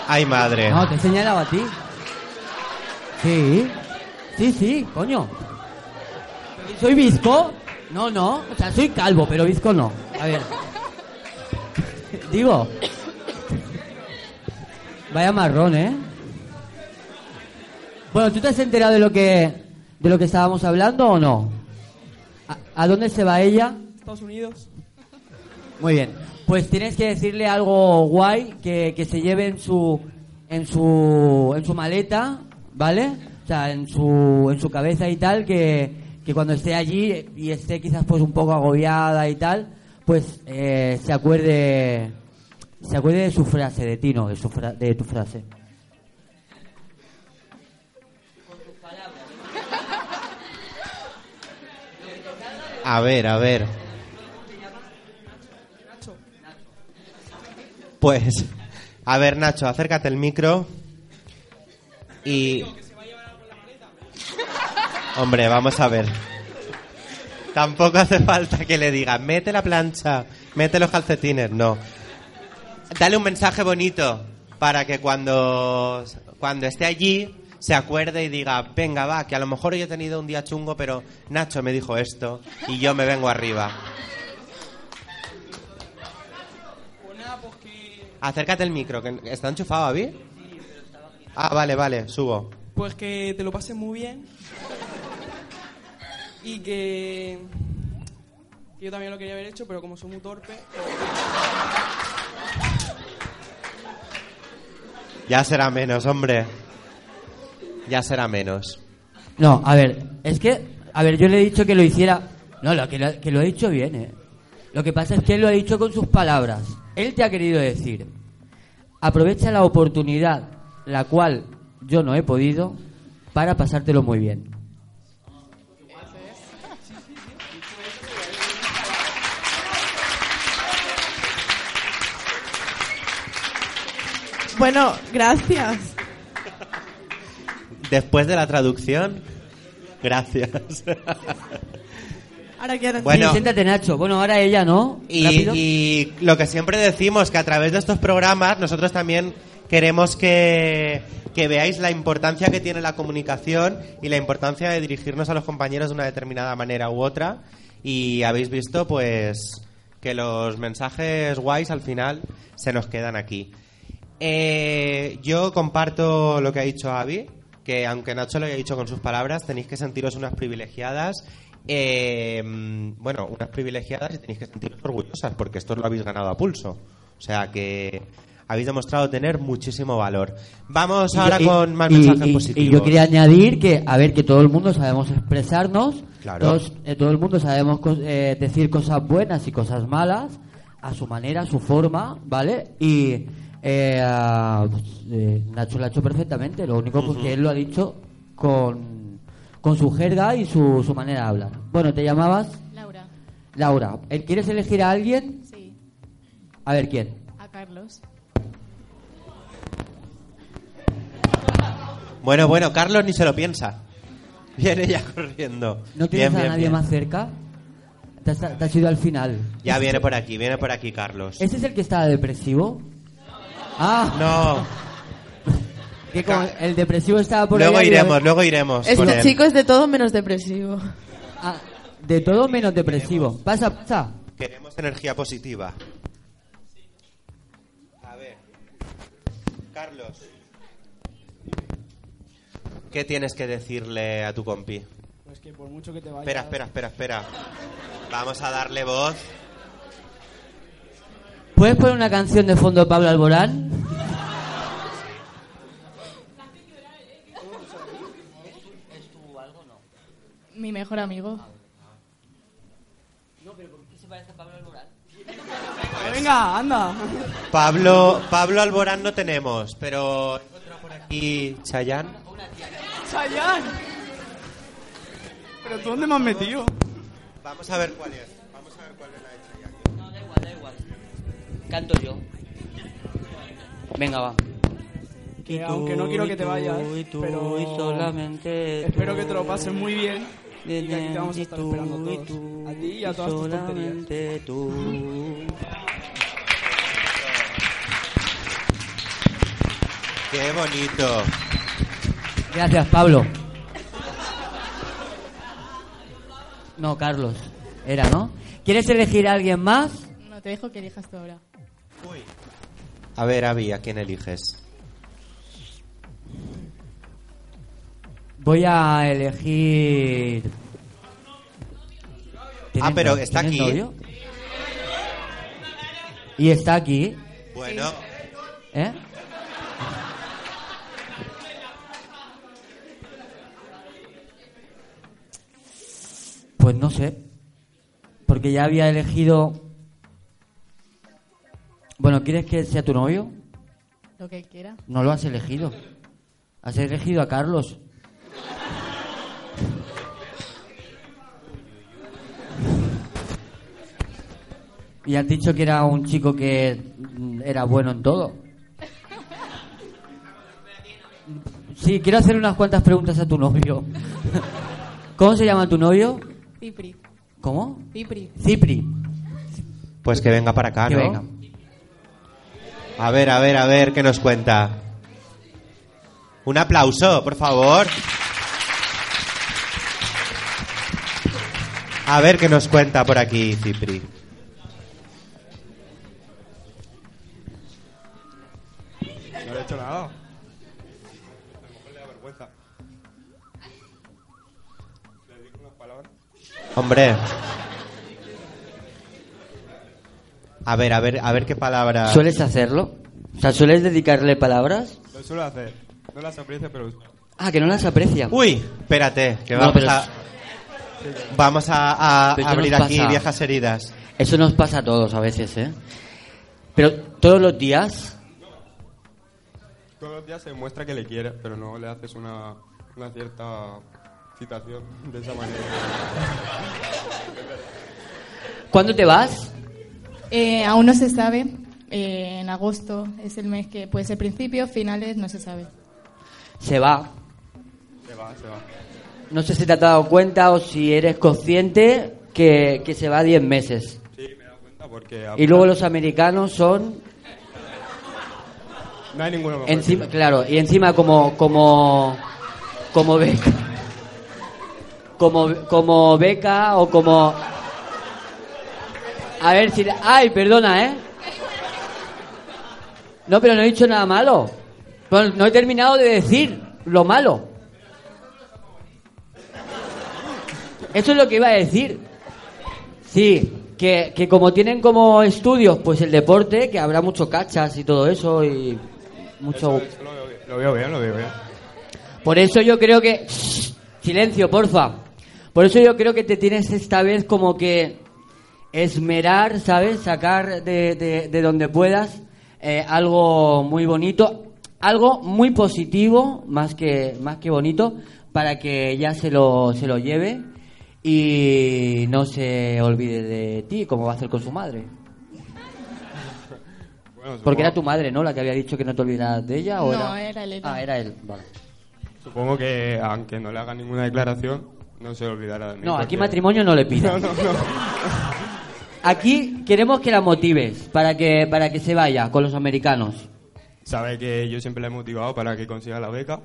Ay, madre. No, te he señalado a ti. Sí. Sí, sí, coño. ¿Soy visco? No, no. O sea, soy calvo, pero visco no. A ver. Digo. Vaya marrón, ¿eh? Bueno, ¿tú te has enterado de lo que de lo que estábamos hablando o no? ¿A, a dónde se va ella? Estados Unidos. Muy bien. Pues tienes que decirle algo guay que, que se lleve en su en su en su maleta, ¿vale? O sea, en su en su cabeza y tal que, que cuando esté allí y esté quizás pues un poco agobiada y tal, pues eh, se acuerde se acuerde de su frase, de ti, no, de su fra- de tu frase. A ver, a ver. Pues, a ver, Nacho, acércate el micro. Y. Hombre, vamos a ver. Tampoco hace falta que le diga, mete la plancha, mete los calcetines, no. Dale un mensaje bonito para que cuando, cuando esté allí se acuerde y diga, venga, va, que a lo mejor yo he tenido un día chungo, pero Nacho me dijo esto y yo me vengo arriba. Acércate el micro, que está enchufado, Avi. Ah, vale, vale, subo. Pues que te lo pases muy bien. Y que yo también lo quería haber hecho, pero como soy muy torpe... Ya será menos, hombre. Ya será menos. No, a ver, es que, a ver, yo le he dicho que lo hiciera. No, lo, que, lo, que lo ha dicho bien, ¿eh? Lo que pasa es que él lo ha dicho con sus palabras. Él te ha querido decir, aprovecha la oportunidad, la cual yo no he podido, para pasártelo muy bien. Bueno, gracias. Después de la traducción, gracias. Ahora quiero Bueno. Sí, siéntate, Nacho. Bueno, ahora ella, ¿no? Y lo que siempre decimos, que a través de estos programas nosotros también queremos que, que veáis la importancia que tiene la comunicación y la importancia de dirigirnos a los compañeros de una determinada manera u otra. Y habéis visto, pues, que los mensajes guays al final se nos quedan aquí. Eh, yo comparto lo que ha dicho Avi, que aunque Nacho lo haya dicho con sus palabras, tenéis que sentiros unas privilegiadas. eh, bueno, unas privilegiadas y tenéis que sentiros orgullosas, porque esto lo habéis ganado a pulso. O sea que habéis demostrado tener muchísimo valor. Vamos Y ahora yo- y- con más mensajes y- positivos. Y yo quería añadir que, a ver, que todo el mundo sabemos expresarnos, Claro. todos- eh, todo el mundo sabemos eh, decir cosas buenas y cosas malas, a su manera, a su forma, ¿vale? Y eh, eh, Nacho lo ha hecho perfectamente, lo único pues, que él lo ha dicho con, con su jerga y su, su manera de hablar. Bueno, ¿te llamabas? Laura, Laura. ¿Eh, ¿Quieres elegir a alguien? sí, A ver, ¿quién? a Carlos. Bueno, bueno, Carlos ni se lo piensa. Viene ya corriendo. ¿No tienes Bien, a bien, nadie bien. más cerca? Te has, te has ido al final. Ya viene por aquí, viene por aquí Carlos. ¿Ese es el que estaba depresivo? Ah, No, que como el depresivo estaba por luego ahí iremos, luego iremos. con Este él. chico es de todo menos depresivo. Ah, de todo menos depresivo. Pasa, pasa. Queremos energía positiva. A ver. Carlos. ¿Qué tienes que decirle a tu compi? Pues que por mucho que te vayas... Espera, espera, espera, espera. Vamos a darle voz. ¿Puedes poner una canción de fondo de Pablo Alborán? Mi mejor amigo. Venga, anda. Pablo, Pablo Alborán no tenemos, pero por aquí Chayán. Chayanne. ¿Pero tú dónde me has metido? Vamos a ver cuál es. Vamos a ver cuál es la de Chayanne. No, da igual, da igual. Canto yo. Venga, va. que aunque no quiero que te vayas, pero espero que te lo pases muy bien y que aquí te vamos a estar esperando a ti y a todas tus tonterías. Qué bonito. Gracias, Pablo. No, Carlos. Era, ¿no? ¿Quieres elegir a alguien más? No, te dejo que elijas tú ahora. A ver, Avi, ¿a quién eliges? Voy a elegir. ¿Tienes Ah, pero está ¿tienes aquí. novio? Y está aquí, Bueno, ¿eh? Pues no sé. Porque ya había elegido. Bueno, ¿quieres que sea tu novio? Lo que quiera. No lo has elegido. Has elegido a Carlos. Y has dicho que era un chico que era bueno en todo. Sí, quiero hacer unas cuantas preguntas a tu novio. ¿Cómo se llama tu novio? Cipri. ¿Cómo? Cipri. Cipri. pues que venga para acá, Que ¿no? venga. A ver, a ver, a ver, ¿qué nos cuenta? Un aplauso, por favor. A ver qué nos cuenta por aquí, Cipri. No le he hecho nada. A lo mejor le da vergüenza. Le digo unas palabras. Hombre. A ver, a ver, a ver qué palabra. ¿Sueles hacerlo? O sea, ¿sueles dedicarle palabras? Lo suelo hacer. No las aprecio, pero Ah, que no las aprecia. Uy, espérate, que No, vamos pero a. Vamos a, abrir nos aquí pasa. viejas heridas. Eso nos pasa a todos a veces, ¿eh? Pero todos los días, todos los días se demuestra que le quiere, pero no le haces una, una cierta citación de esa manera. ¿cuándo te vas? Eh, aún no se sabe. Eh, en agosto es el mes que puede ser principios, finales, no se sabe. Se va. Se va, se va. No sé si te has dado cuenta o si eres consciente que, que se va 10 meses. Sí, me he dado cuenta porque... Y luego los americanos son No hay ninguno mejor. encima, claro, y encima como como como beca como como beca o como a ver si ay, perdona, ¿eh? No, pero no he dicho nada malo. Bueno, no he terminado de decir lo malo. Eso es lo que iba a decir. Sí, que, que como tienen como estudios, pues el deporte, que habrá mucho cachas y todo eso y mucho... Eso- eso lo, veo, bien, lo veo bien, lo veo bien. Por eso yo creo que... Shh, silencio, porfa. Por eso yo creo que te tienes esta vez como que esmerar, ¿sabes? Sacar de, de- de donde puedas eh, algo muy bonito, algo muy positivo, más que, más que bonito, para que ya se lo, se lo lleve y no se olvide de ti, como va a hacer con su madre. Bueno, Porque era tu madre, ¿no? La que había dicho que no te olvidaras de ella. ¿o No, era... era él, era. Ah, era él. Vale. Supongo que aunque no le haga ninguna declaración, no se olvidará de mí. No, aquí porque- matrimonio no le pide. No, no, no. Aquí queremos que la motives para que para que se vaya con los americanos. Sabe que yo siempre la he motivado para que consiga la beca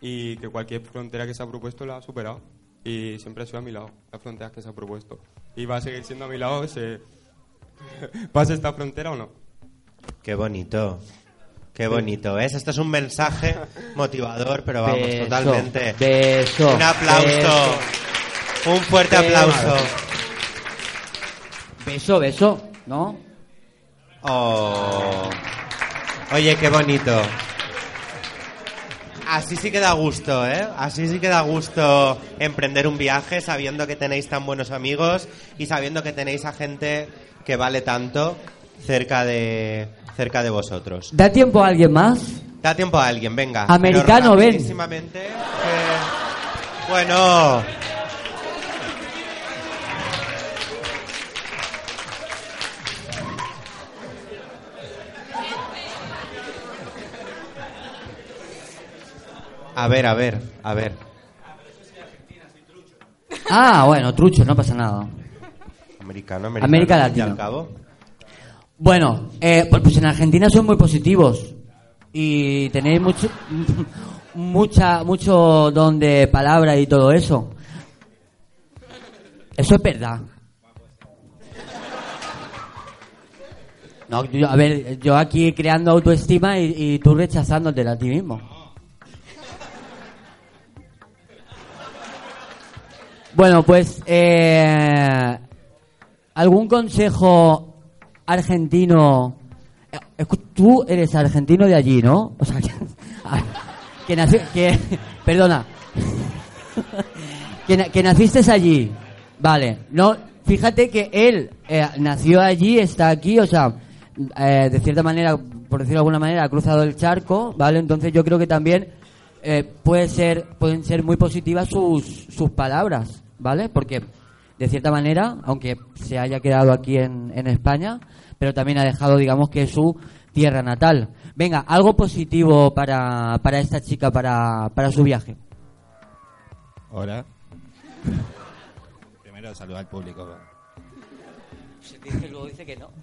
y que cualquier frontera que se ha propuesto la ha superado. Y siempre ha sido a mi lado, las fronteras que se ha propuesto. Y va a seguir siendo a mi lado, se pase esta frontera o no. Qué bonito. Qué bonito, ¿ves? Esto es un mensaje motivador, pero vamos, Beso, totalmente. beso, un aplauso. beso. Un fuerte Beso. aplauso. Beso, beso, ¿no? Oh. Oye, qué bonito. Así sí que da gusto, ¿eh? Así sí que da gusto emprender un viaje sabiendo que tenéis tan buenos amigos y sabiendo que tenéis a gente que vale tanto cerca de cerca de vosotros. ¿Da tiempo a alguien más? Da tiempo a alguien, venga. Americano, ven. que- Bueno. A ver, a ver, a ver. Ah, bueno, trucho, no pasa nada. Americano, americano. América y Latina. al cabo. Bueno, eh, pues pues en Argentina son muy positivos y tenéis mucho, mucha, mucho don de palabra y todo eso. Eso es verdad. No, yo- a ver, yo aquí creando autoestima y, y tú rechazándotela a ti mismo. Bueno, pues eh, algún consejo argentino. eh, Tú eres argentino de allí, ¿no? O sea, que, que nació, que, perdona, que, que naciste allí, vale. No, fíjate que él eh, nació allí, está aquí, o sea, eh, de cierta manera, por decirlo de alguna manera, ha cruzado el charco, vale. Entonces yo creo que también eh, puede ser, pueden ser muy positivas sus, sus palabras, ¿vale? Porque de cierta manera, aunque se haya quedado aquí en, en España, pero también ha dejado, digamos, que su tierra natal. Venga, algo positivo para, para esta chica, para, para su viaje. Hola. Primero saludar al público. luego dice que no.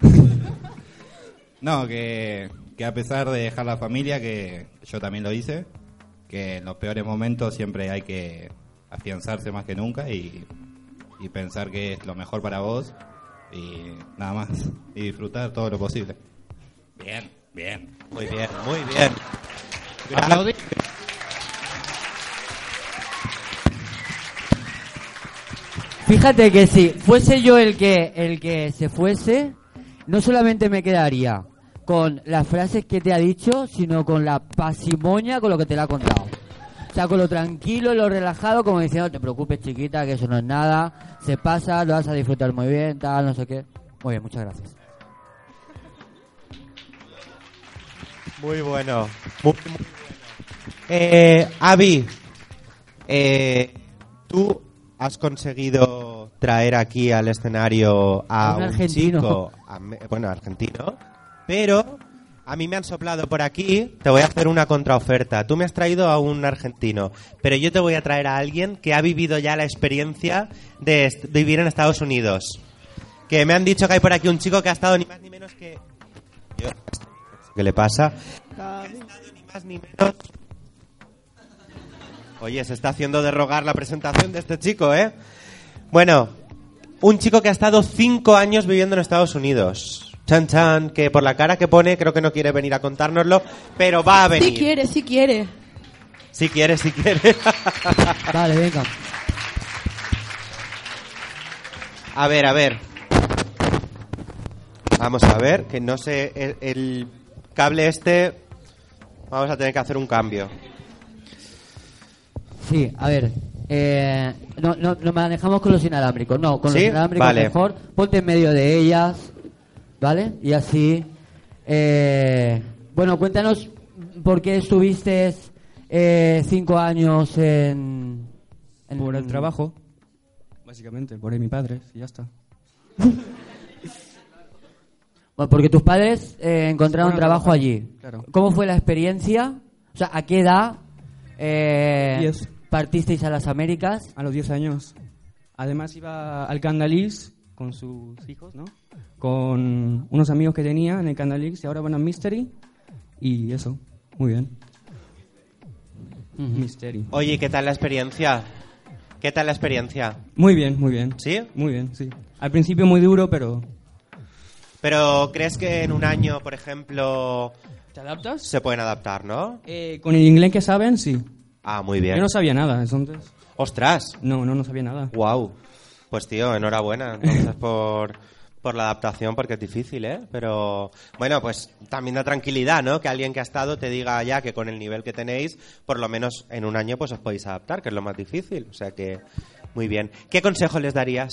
No, que, que a pesar de dejar la familia, que yo también lo hice, que en los peores momentos siempre hay que afianzarse más que nunca y, y pensar que es lo mejor para vos y nada más. Y disfrutar todo lo posible. Bien, bien. Muy bien, muy bien. Aplaudí. Fíjate que si fuese yo el que el que se fuese, no solamente me quedaría con las frases que te ha dicho, sino con la pasimonia con lo que te la ha contado. O sea, con lo tranquilo, lo relajado, como diciendo, no te preocupes chiquita, que eso no es nada, se pasa, lo vas a disfrutar muy bien, tal, no sé qué. Muy bien, muchas gracias. Muy bueno. Muy, muy bueno. Eh, Avi, eh, tú has conseguido traer aquí al escenario a un un, argentino. chico, bueno, argentino, pero a mí me han soplado por aquí, te voy a hacer una contraoferta. Tú me has traído a un argentino, pero yo te voy a traer a alguien que ha vivido ya la experiencia de, vivir en Estados Unidos. Que me han dicho que hay por aquí un chico que ha estado ni más ni menos que... ¿Qué le pasa? Ha estado ni más ni menos... Oye, se está haciendo de rogar la presentación de este chico, ¿eh? Bueno, un chico que ha estado cinco años viviendo en Estados Unidos. Chan Chan, que por la cara que pone creo que no quiere venir a contárnoslo, pero va a venir. Si quiere, si quiere. Si quiere, si quiere. Vale, venga. A ver, a ver. Vamos a ver, que no sé, el, el cable este, vamos a tener que hacer un cambio. Sí, a ver. Eh, no, no, no manejamos con los inalámbricos, no, con ¿Sí? los inalámbricos Vale. mejor. Ponte en medio de ellas, ¿vale? Y así. eh, bueno, cuéntanos por qué estuviste eh, cinco años en. en- Por el trabajo, básicamente, por mi padre, y ya está. Bueno, porque tus padres eh, encontraron Bueno, trabajo allí. claro. ¿Cómo fue la experiencia? O sea, ¿a qué edad eh, partisteis a las Américas? A los 10 años. Además iba al Candalix con sus hijos, ¿no? Con unos amigos que tenía en el Candalix y ahora van a Mystery. Y eso, muy bien. Mystery. Oye, ¿qué tal la experiencia? ¿Qué tal la experiencia? Muy bien, muy bien. ¿Sí? Muy bien, sí. Al principio muy duro, pero... Pero ¿crees que en un año, por ejemplo, ¿Te adaptas? se pueden adaptar, no? Eh, con el inglés que saben, sí. Ah, muy bien. Yo no sabía nada, entonces... ¡Ostras! No, no, no sabía nada. Wow. Pues tío, enhorabuena entonces por, por la adaptación porque es difícil, ¿eh? Pero bueno, pues también da tranquilidad, ¿no? Que alguien que ha estado te diga ya que con el nivel que tenéis, por lo menos en un año pues os podéis adaptar, que es lo más difícil. O sea que muy bien. ¿Qué consejo les darías?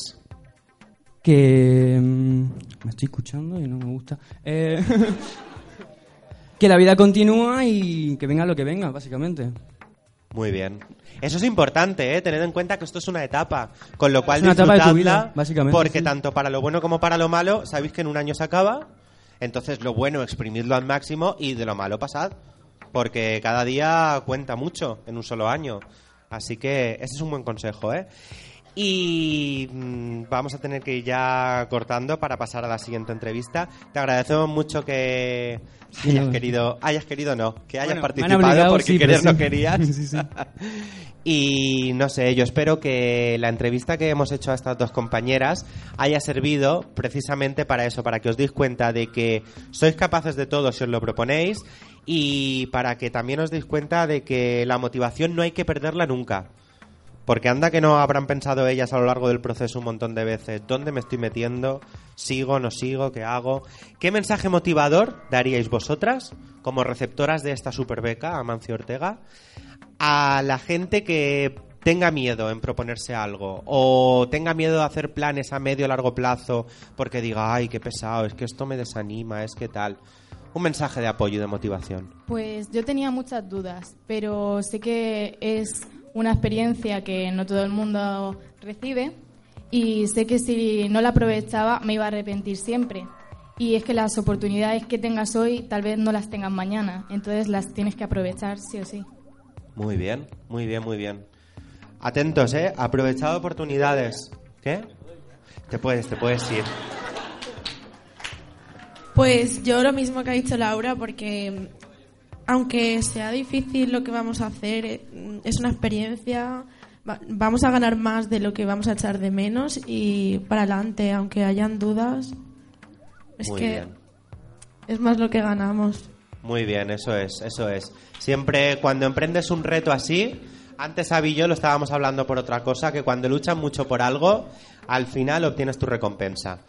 que mm, me estoy escuchando y no me gusta Eh, que la vida continúa y que venga lo que venga básicamente Muy bien. Eso es importante, ¿eh? Tened en cuenta que esto es una etapa, con lo cual disfrutadla, vida, básicamente, porque sí. tanto para lo bueno como para lo malo, sabéis que en un año se acaba, entonces lo bueno exprimidlo al máximo y de lo malo pasad. porque cada día cuenta mucho en un solo año. Así que ese es un buen consejo, ¿eh? Y mm, vamos a tener que ir ya cortando para pasar a la siguiente entrevista. Te agradecemos mucho que hayas no. querido, hayas querido no, que hayas Bueno, participado obligado, porque sí, querer no sí. querías. Sí, sí. Y no sé, yo espero que la entrevista que hemos hecho a estas dos compañeras haya servido precisamente para eso, para que os deis cuenta de que sois capaces de todo si os lo proponéis y para que también os deis cuenta de que la motivación no hay que perderla nunca. Porque anda que no habrán pensado ellas a lo largo del proceso un montón de veces, ¿dónde me estoy metiendo? ¿Sigo, no sigo? ¿Qué hago? ¿Qué mensaje motivador daríais vosotras como receptoras de esta super beca, Amancio Ortega, a la gente que tenga miedo en proponerse algo o tenga miedo de hacer planes a medio o largo plazo porque diga, ay, qué pesado, es que esto me desanima, es que tal? Un mensaje de apoyo y de motivación. Pues yo tenía muchas dudas, pero sé que es una experiencia que no todo el mundo recibe y sé que si no la aprovechaba me iba a arrepentir siempre. Y es que las oportunidades que tengas hoy tal vez no las tengas mañana, entonces las tienes que aprovechar sí o sí. Muy bien, muy bien, muy bien. Atentos, ¿eh? Aprovechad oportunidades. ¿Qué? Te puedes, te puedes ir. Pues yo lo mismo que ha dicho Laura, porque aunque sea difícil lo que vamos a hacer, eh, es una experiencia, va- vamos a ganar más de lo que vamos a echar de menos y para adelante, aunque hayan dudas, es Muy que bien. es más lo que ganamos. Muy bien, eso es, eso es. Siempre cuando emprendes un reto así, antes Avi y yo lo estábamos hablando por otra cosa, que cuando luchas mucho por algo, al final obtienes tu recompensa.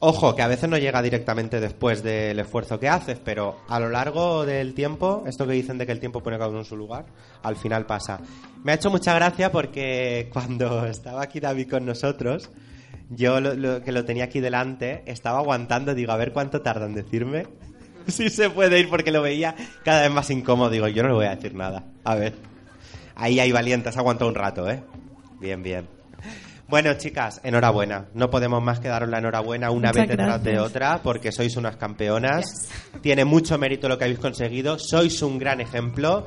Ojo, que a veces no llega directamente después del esfuerzo que haces, pero a lo largo del tiempo, esto que dicen de que el tiempo pone cada uno en su lugar, al final pasa. Me ha hecho mucha gracia porque cuando estaba aquí David con nosotros, yo que lo tenía aquí delante, estaba aguantando, digo, a ver cuánto tarda en decirme si se puede ir porque lo veía cada vez más incómodo. Digo, yo no le voy a decir nada. A ver. Ahí hay valientes, aguantado un rato, ¿eh? Bien, bien. Bueno, chicas, enhorabuena. No podemos más que daros la enhorabuena una Muchas vez detrás de otra porque sois unas campeonas. Tiene mucho mérito lo que habéis conseguido. Sois un gran ejemplo.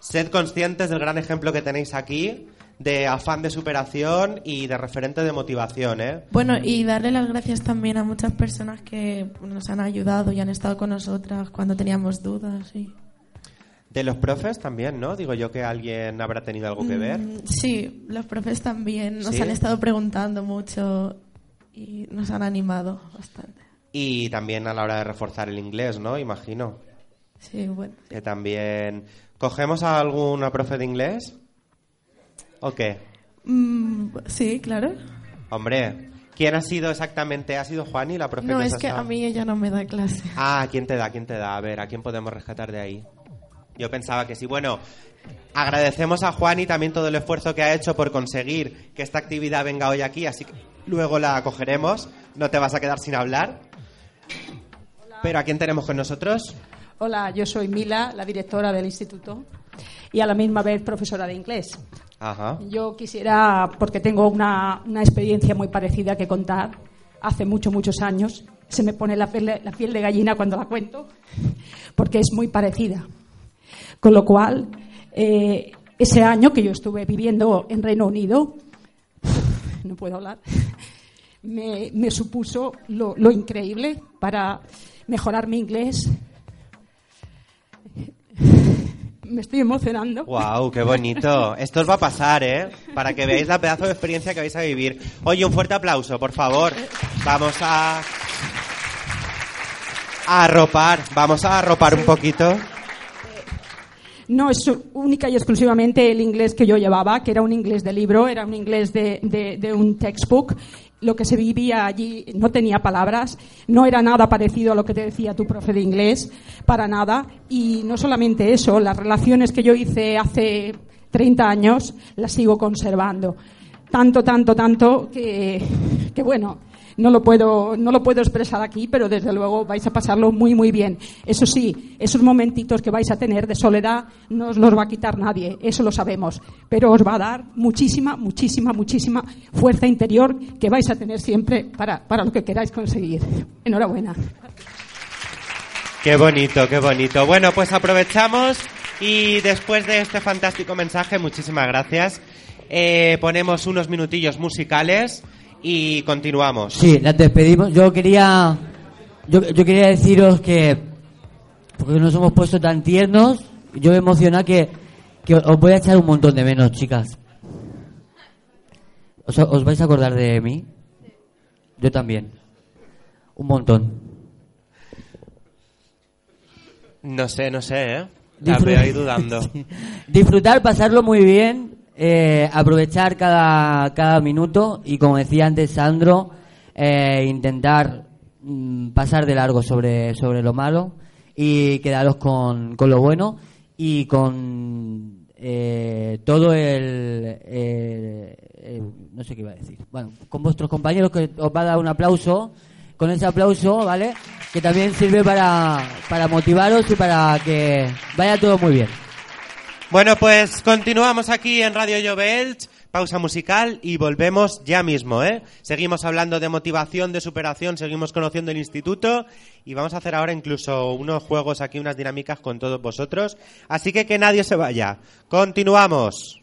Sed conscientes del gran ejemplo que tenéis aquí de afán de superación y de referente de motivación, ¿eh? Bueno, y darle las gracias también a muchas personas que nos han ayudado y han estado con nosotras cuando teníamos dudas. Sí, De los profes también, ¿no? Digo yo que alguien habrá tenido algo que ver. Mm, sí los profes también nos ¿Sí? han estado preguntando mucho y nos han animado bastante. Y también a la hora de reforzar el inglés, ¿no? Imagino. Sí, bueno. Que también... ¿Cogemos a alguna profe de inglés? ¿O qué? Mm, sí, claro. Hombre, ¿quién ha sido exactamente? ¿Ha sido Juani la profe No, que es que a mí ella no me da clase. Ah, ¿quién te da? ¿Quién te da? A ver, ¿a quién podemos rescatar de ahí? Yo pensaba que sí. Bueno, agradecemos a Juan y también todo el esfuerzo que ha hecho por conseguir que esta actividad venga hoy aquí, así que luego la acogeremos. No te vas a quedar sin hablar. Pero ¿a quién tenemos con nosotros? Hola, yo soy Mila, la directora del instituto y a la misma vez profesora de inglés. Ajá. Yo quisiera, porque tengo una, una experiencia muy parecida que contar, hace muchos, muchos años, se me pone la piel, la piel de gallina cuando la cuento, porque es muy parecida. Con lo cual, eh, ese año que yo estuve viviendo en Reino Unido, no puedo hablar, me, supuso lo, lo increíble para mejorar mi inglés. Me estoy emocionando. ¡Wow! ¡Qué bonito! Esto os va a pasar, ¿eh? Para que veáis la pedazo de experiencia que vais a vivir. Oye, un fuerte aplauso, por favor. Vamos a... A arropar. Vamos a arropar un poquito. No es única y exclusivamente el inglés que yo llevaba, que era un inglés de libro, era un inglés de, un textbook. Lo que se vivía allí no tenía palabras, no era nada parecido a lo que te decía tu profe de inglés, para nada. Y no solamente eso, las relaciones que yo hice hace 30 años las sigo conservando. Tanto, tanto, tanto que, que bueno, no lo puedo no lo puedo expresar aquí, pero desde luego vais a pasarlo muy muy bien. Eso sí, esos momentitos que vais a tener de soledad no os los va a quitar nadie, eso lo sabemos, pero os va a dar muchísima muchísima muchísima fuerza interior que vais a tener siempre para para lo que queráis conseguir. Enhorabuena. Qué bonito, qué bonito. Bueno, pues aprovechamos y después de este fantástico mensaje, muchísimas gracias, eh, ponemos unos minutillos musicales y continuamos. Sí, las despedimos. Yo quería, yo, yo quería deciros que, porque nos hemos puesto tan tiernos, yo me emociona que, que os voy a echar un montón de menos, chicas. ¿Os, os vais a acordar de mí? Yo también. Un montón. No sé, no sé, ¿eh? La Disfrut- ahí dudando. Disfrutar, pasarlo muy bien, eh, aprovechar cada, cada minuto y como decía antes Sandro, eh, intentar mm, pasar de largo sobre, sobre lo malo y quedaros con, con lo bueno y con eh, todo el, eh, eh, no sé qué iba a decir, bueno, con vuestros compañeros que os va a dar un aplauso, con ese aplauso, ¿vale? Que también sirve para, para motivaros y para que vaya todo muy bien. Bueno, pues continuamos aquí en Radio Jovels, pausa musical y volvemos ya mismo, ¿eh? Seguimos hablando de motivación, de superación, seguimos conociendo el instituto y vamos a hacer ahora incluso unos juegos aquí, unas dinámicas con todos vosotros. Así que que nadie se vaya. Continuamos.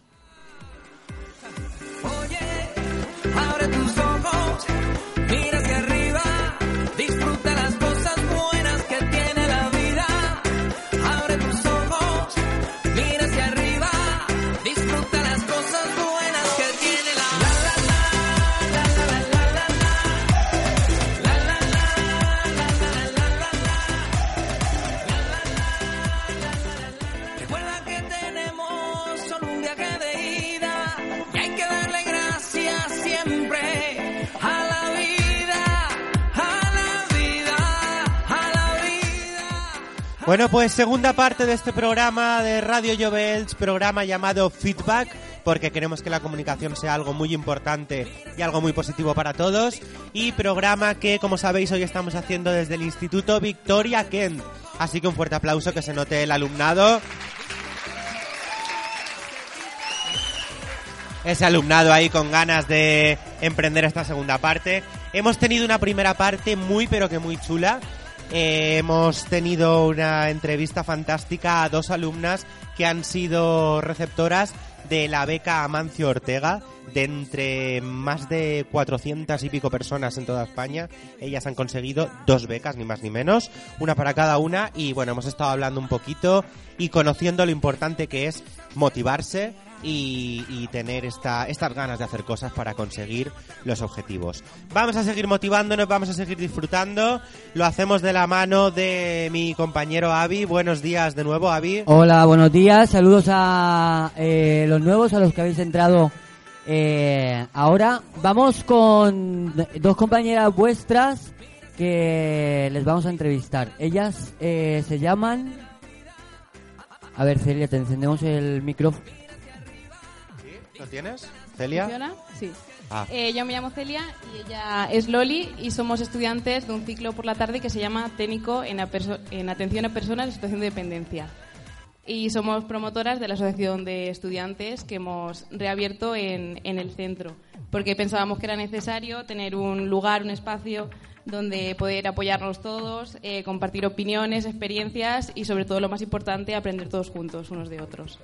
Bueno, pues segunda parte de este programa de Radio Jovels, programa llamado Feedback, porque queremos que la comunicación sea algo muy importante y algo muy positivo para todos. Y programa que, como sabéis, hoy estamos haciendo desde el Instituto Victoria Kent. Así que un fuerte aplauso que se note el alumnado. Ese alumnado ahí con ganas de emprender esta segunda parte. Hemos tenido una primera parte muy pero que muy chula. Hemos tenido una entrevista fantástica a dos alumnas que han sido receptoras de la beca Amancio Ortega. De entre más de 400 y pico personas en toda España, ellas han conseguido dos becas, ni más ni menos, una para cada una. Y bueno, hemos estado hablando un poquito y conociendo lo importante que es motivarse y, tener esta, estas ganas de hacer cosas para conseguir los objetivos. Vamos a seguir motivándonos, vamos a seguir disfrutando. Lo hacemos de la mano de mi compañero Avi. Buenos días de nuevo, Avi. Hola, buenos días. Saludos a eh, los nuevos, a los que habéis entrado eh, ahora. Vamos con dos compañeras vuestras que les vamos a entrevistar. Ellas eh, se llaman... A ver, Celia, te encendemos el micrófono. ¿Lo tienes? Celia. ¿Funciona? Sí. Ah. Eh, yo me llamo Celia y ella es Loli y somos estudiantes de un ciclo por la tarde que se llama Técnico en, en Atención a Personas en Situación de Dependencia. Y somos promotoras de la Asociación de Estudiantes que hemos reabierto en, en el centro, porque pensábamos que era necesario tener un lugar, un espacio donde poder apoyarnos todos, eh, compartir opiniones, experiencias y sobre todo lo más importante, aprender todos juntos unos de otros.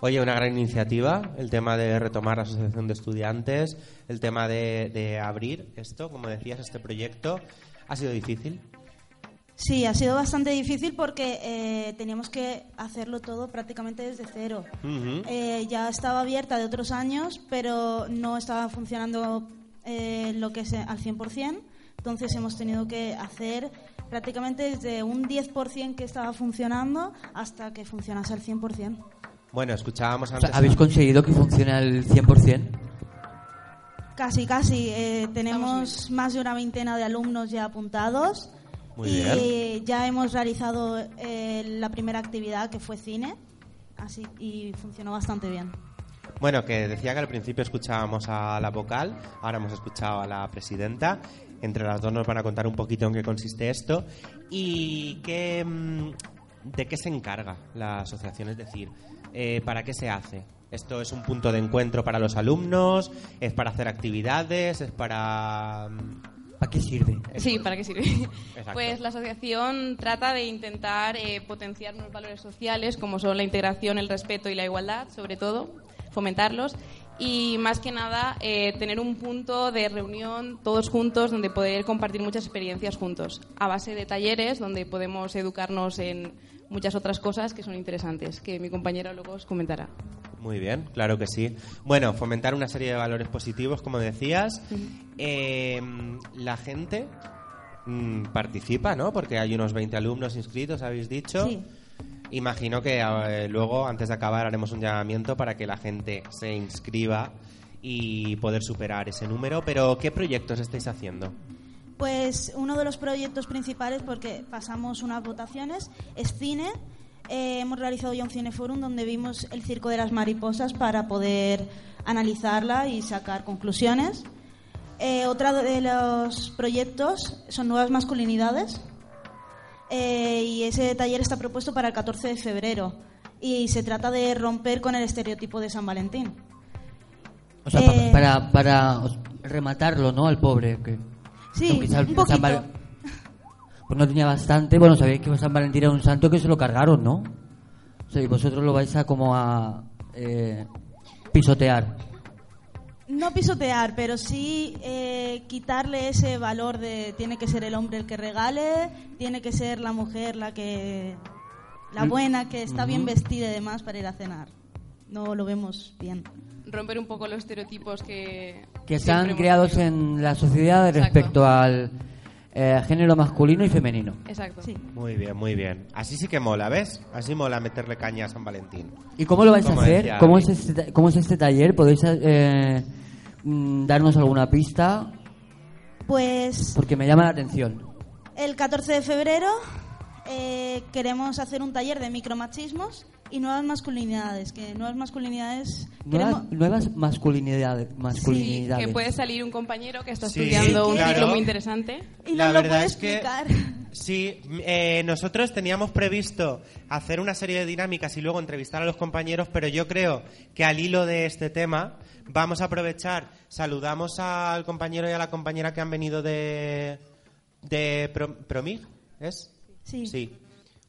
Oye, una gran iniciativa, el tema de retomar la asociación de estudiantes, el tema de, de abrir esto, como decías, este proyecto. ¿Ha sido difícil? Sí, ha sido bastante difícil porque eh, teníamos que hacerlo todo prácticamente desde cero. Eh, ya estaba abierta de otros años, pero no estaba funcionando eh, lo que es eh, al 100%. Entonces hemos tenido que hacer prácticamente desde un 10% que estaba funcionando hasta que funcionase al 100%. Bueno, escuchábamos O antes... sea, ¿Habéis conseguido que funcione al 100%? Casi, casi. eh, tenemos más de una veintena de alumnos ya apuntados. Muy y bien. ya hemos realizado eh, la primera actividad que fue cine. Así, y funcionó bastante bien. Bueno, que decía que al principio escuchábamos a la vocal, ahora hemos escuchado a la presidenta. Entre las dos nos van a contar un poquito en qué consiste esto y qué, mm, de qué se encarga la asociación, es decir, eh, para qué se hace. Esto es un punto de encuentro para los alumnos, es para hacer actividades, es para... mm, ¿Para qué sirve? Sí, ¿para qué sirve? Exacto. Pues la asociación trata de intentar eh, potenciar unos valores sociales como son la integración, el respeto y la igualdad, sobre todo, fomentarlos y más que nada eh, tener un punto de reunión todos juntos donde poder compartir muchas experiencias juntos, a base de talleres donde podemos educarnos en muchas otras cosas que son interesantes, que mi compañera luego os comentará. Muy bien, claro que sí. Bueno, fomentar una serie de valores positivos, como decías. Eh, la gente mm, participa, ¿no? Porque hay unos 20 alumnos inscritos, habéis dicho. Sí. Imagino que eh, luego, antes de acabar, haremos un llamamiento para que la gente se inscriba y poder superar ese número. Pero, ¿qué proyectos estáis haciendo? Pues uno de los proyectos principales, porque pasamos unas votaciones, es cine. Eh, hemos realizado ya un cineforum donde vimos el circo de las mariposas para poder analizarla y sacar conclusiones. Eh, otro de los proyectos son nuevas masculinidades. Eh, y ese taller está propuesto para el 14 de febrero. Y se trata de romper con el estereotipo de San Valentín. O sea, Eh, para, para rematarlo, ¿no? Al pobre. Que, Sí, San- un poquito. San Val- Pues no tenía bastante. Bueno, sabéis que San Valentín era un santo que se lo cargaron, ¿no? O sea, y vosotros lo vais a como a eh, pisotear. No pisotear, pero sí eh, quitarle ese valor de tiene que ser el hombre el que regale, tiene que ser la mujer la que la Mm. buena que está bien vestida y demás para ir a cenar. No lo vemos bien. Romper un poco los estereotipos que... Que están tenido. en la sociedad Exacto. respecto al eh, género masculino y femenino. Exacto. Muy bien, muy bien. Así sí que mola, ¿ves? Así mola meterle caña a San Valentín. ¿Y cómo lo vais a hacer? ¿Cómo es, este, ¿Cómo es este taller? ¿Podéis eh, mm, darnos alguna pista? Pues Porque me llama la atención. el 14 de febrero eh, queremos hacer un taller de micromachismos y nuevas masculinidades. Que nuevas masculinidades Nuevas, queremos- nuevas masculinidades. Sí, masculinidades. que puede salir un compañero que está Sí, estudiando un claro. ciclo muy interesante. y La nos lo verdad puede es que- explicar. Sí, eh, nosotros teníamos previsto hacer una serie de dinámicas y luego entrevistar a los compañeros, pero yo creo que al hilo de este tema vamos a aprovechar, saludamos al compañero y a la compañera que han venido de, de Pro- Promig, ¿es? Sí. Sí,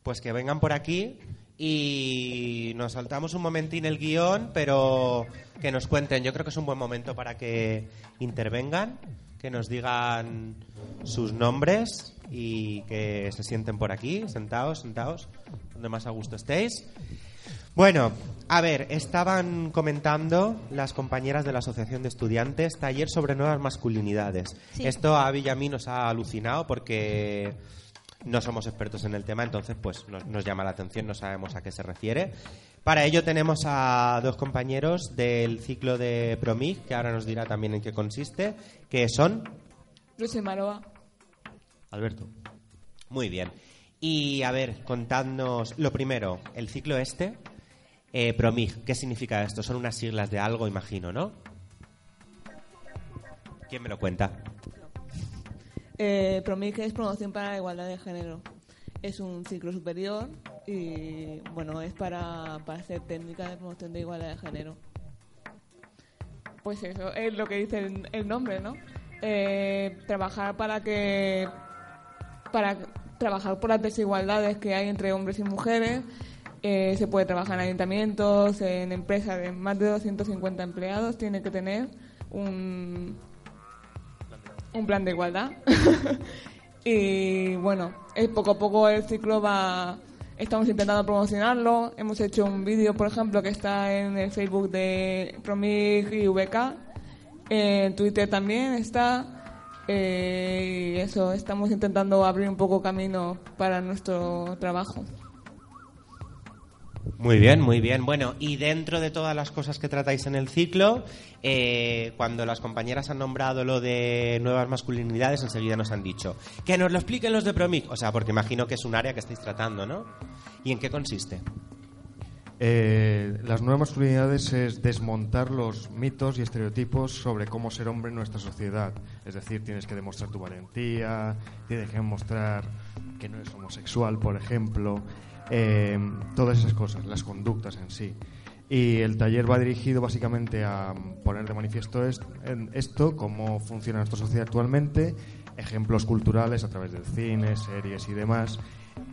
pues que vengan por aquí y nos saltamos un momentín el guion, pero que nos cuenten. Yo creo que es un buen momento para que intervengan, que nos digan sus nombres y que se sienten por aquí, sentados, sentados, donde más a gusto estéis. Bueno, a ver, estaban comentando las compañeras de la Asociación de Estudiantes taller sobre nuevas masculinidades. Sí. Esto a Villa a mí nos ha alucinado porque no somos expertos en el tema, entonces pues nos, nos llama la atención, no sabemos a qué se refiere. Para ello tenemos a dos compañeros del ciclo de Promig, que ahora nos dirá también en qué consiste, que son Luis Maroa. Alberto. Muy bien. Y a ver, contadnos lo primero, el ciclo este, eh, Promig, ¿qué significa esto? Son unas siglas de algo, imagino, ¿no? ¿Quién me lo cuenta? Eh, PROMIG es Promoción para la Igualdad de Género. Es un ciclo superior y, bueno, es para, para hacer técnicas de promoción de igualdad de género. Pues eso, es lo que dice el, el nombre, ¿no? Eh, trabajar para que... para trabajar por las desigualdades que hay entre hombres y mujeres. Eh, se puede trabajar en ayuntamientos, en empresas de más de 250 empleados. Tiene que tener un, un plan de igualdad. y bueno, poco a poco el ciclo va. Estamos intentando promocionarlo. Hemos hecho un vídeo, por ejemplo, que está en el Facebook de Promig y VK. En Twitter también está. Eh, y eso, estamos intentando abrir un poco camino para nuestro trabajo. Muy bien, muy bien. Bueno, y dentro de todas las cosas que tratáis en el ciclo, eh, cuando las compañeras han nombrado lo de nuevas masculinidades, enseguida nos han dicho que nos lo expliquen los de Promig. O sea, porque imagino que es un área que estáis tratando, ¿no? ¿Y en qué consiste? Eh, las nuevas masculinidades es desmontar los mitos y estereotipos sobre cómo ser hombre en nuestra sociedad. Es decir, tienes que demostrar tu valentía, tienes que demostrar que no eres homosexual, por ejemplo, eh, todas esas cosas, las conductas en sí. Y el taller va dirigido básicamente a poner de manifiesto esto, cómo funciona nuestra sociedad actualmente ejemplos culturales a través del cine, series y demás,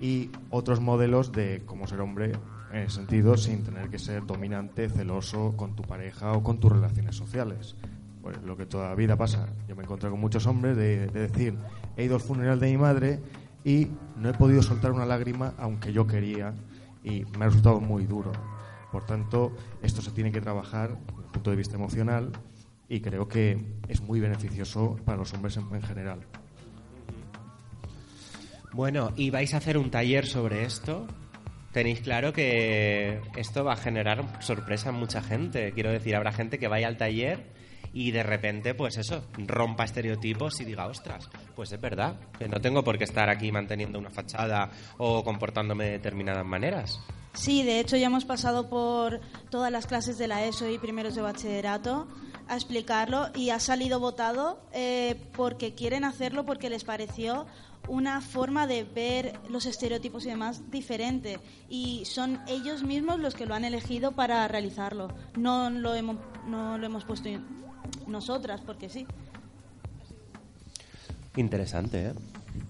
y otros modelos de cómo ser hombre en el sentido sin tener que ser dominante, celoso con tu pareja o con tus relaciones sociales. Pues lo que toda vida pasa. Yo me he encontrado con muchos hombres de, de decir, he ido al funeral de mi madre y no he podido soltar una lágrima aunque yo quería y me ha resultado muy duro. Por tanto, esto se tiene que trabajar desde el punto de vista emocional y creo que es muy beneficioso para los hombres en, en general. Bueno, ¿y vais a hacer un taller sobre esto? Tenéis claro que esto va a generar sorpresa en mucha gente. Quiero decir, habrá gente que vaya al taller y de repente, pues eso, rompa estereotipos y diga, ostras, pues es verdad, que no tengo por qué estar aquí manteniendo una fachada o comportándome de determinadas maneras. Sí, de hecho ya hemos pasado por todas las clases de la ESO y primeros de bachillerato a explicarlo y ha salido votado eh, porque quieren hacerlo porque les pareció una forma de ver los estereotipos y demás diferente y son ellos mismos los que lo han elegido para realizarlo. No lo hemos, no lo hemos puesto nosotras porque sí. Interesante, ¿eh?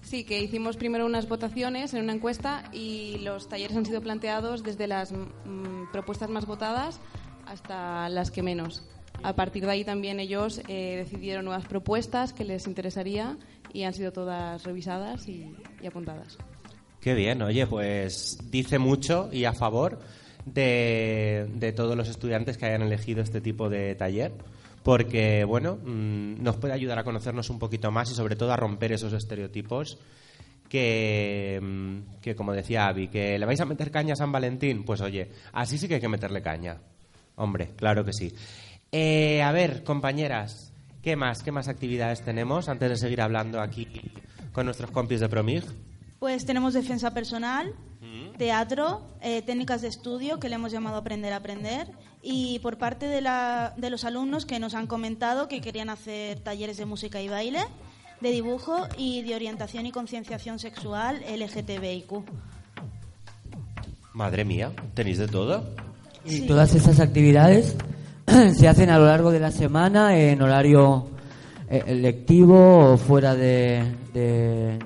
Sí, que hicimos primero unas votaciones en una encuesta y los talleres han sido planteados desde las mm, propuestas más votadas hasta las que menos. A partir de ahí también ellos eh, decidieron nuevas propuestas que les interesaría y han sido todas revisadas y, y apuntadas. Qué bien, oye, pues dice mucho y a favor de, de todos los estudiantes que hayan elegido este tipo de taller porque bueno, mm, nos puede ayudar a conocernos un poquito más y sobre todo a romper esos estereotipos que, mm, que como decía Avi, que le vais a meter caña a San Valentín, pues oye, así sí que hay que meterle caña. Hombre, claro que sí. Eh, a ver, compañeras, ¿qué más? ¿Qué más actividades tenemos antes de seguir hablando aquí con nuestros compis de Promig? Pues tenemos defensa personal, teatro, eh, técnicas de estudio que le hemos llamado Aprender a Aprender y por parte de, la, de los alumnos que nos han comentado que querían hacer talleres de música y baile, de dibujo y de orientación y concienciación sexual LGTBIQ. Madre mía, ¿tenéis de todo? Y todas esas actividades se hacen a lo largo de la semana en horario eh, lectivo o fuera de, de,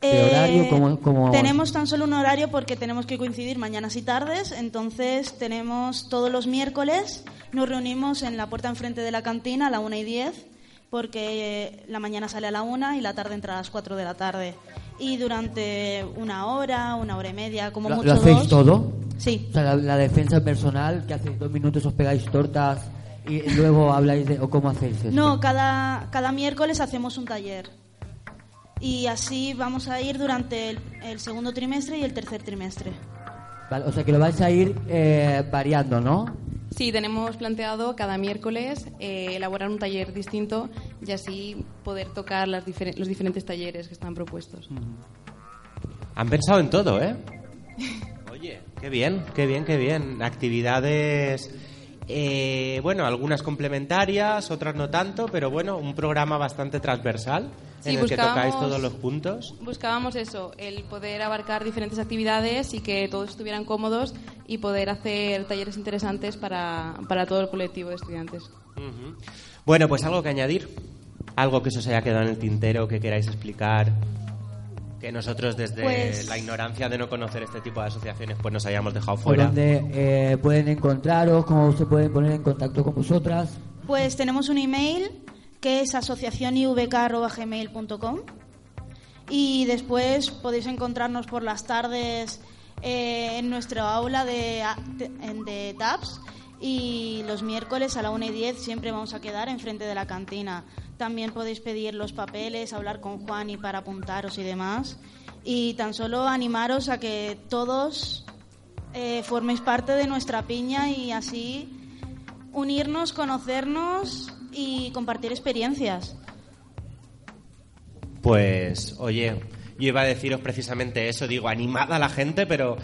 de horario. Eh, como, como Tenemos tan solo un horario porque tenemos que coincidir mañanas y tardes, entonces tenemos todos los miércoles, nos reunimos en la puerta enfrente de la cantina a la 1 y 10, porque eh, la mañana sale a la 1 y la tarde entra a las 4 de la tarde. Y durante una hora, una hora y media, como ¿Lo, mucho lo hacéis dos. todo? Sí. O sea, la, la defensa personal, que hacéis dos minutos, os pegáis tortas y luego habláis de... ¿O cómo hacéis eso? No, cada, cada miércoles hacemos un taller. Y así vamos a ir durante el, el segundo trimestre y el tercer trimestre. Vale, o sea, que lo vais a ir eh, variando, ¿no? Sí, tenemos planteado cada miércoles eh, elaborar un taller distinto y así poder tocar las difer- los diferentes talleres que están propuestos. Han pensado en todo, ¿eh? Oye, qué bien, qué bien, qué bien. Actividades, eh, bueno, algunas complementarias, otras no tanto, pero bueno, un programa bastante transversal Sí, en el que tocáis todos los puntos. Buscábamos eso, el poder abarcar diferentes actividades y que todos estuvieran cómodos y poder hacer talleres interesantes para, para todo el colectivo de estudiantes. Ujú. Bueno, pues algo que añadir, algo que se os haya quedado en el tintero, que queráis explicar, que nosotros desde Pues- la ignorancia de no conocer este tipo de asociaciones pues nos hayamos dejado fuera. donde eh, pueden encontraros, cómo se pueden poner en contacto con vosotras. Pues tenemos un email que es asociacionivk.gmail.com y después podéis encontrarnos por las tardes eh, en nuestro aula de, de, de TAPS y los miércoles a la 1 y 10 siempre vamos a quedar enfrente de la cantina. También podéis pedir los papeles, hablar con Juan y para apuntaros y demás. Y tan solo animaros a que todos eh, forméis parte de nuestra piña y así unirnos, conocernos y compartir experiencias. Pues, oye, yo iba a deciros precisamente eso, digo, animad a la gente, pero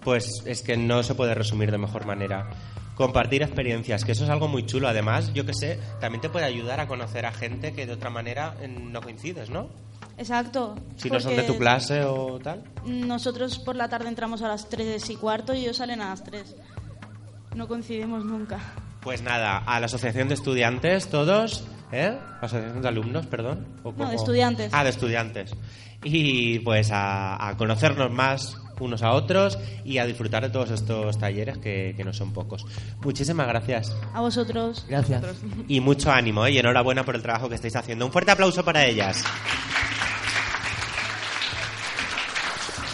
pues es que no se puede resumir de mejor manera. Compartir experiencias, que eso es algo muy chulo. Además, yo que sé, también te puede ayudar a conocer a gente que de otra manera eh, no coincides, ¿no? Exacto. Si no son de tu clase o tal. Nosotros por la tarde entramos a las 3 y cuarto y ellos salen a las 3. No coincidimos nunca. Pues nada, a la Asociación de Estudiantes, todos, ¿Eh? Asociación de alumnos, perdón. ¿O No, de estudiantes. Ah, de estudiantes. Y pues a, a conocernos más unos a otros y a disfrutar de todos estos talleres que, que no son pocos. Muchísimas gracias. A vosotros. Gracias. Y mucho ánimo ¿eh? y enhorabuena por el trabajo que estáis haciendo. Un fuerte aplauso para ellas.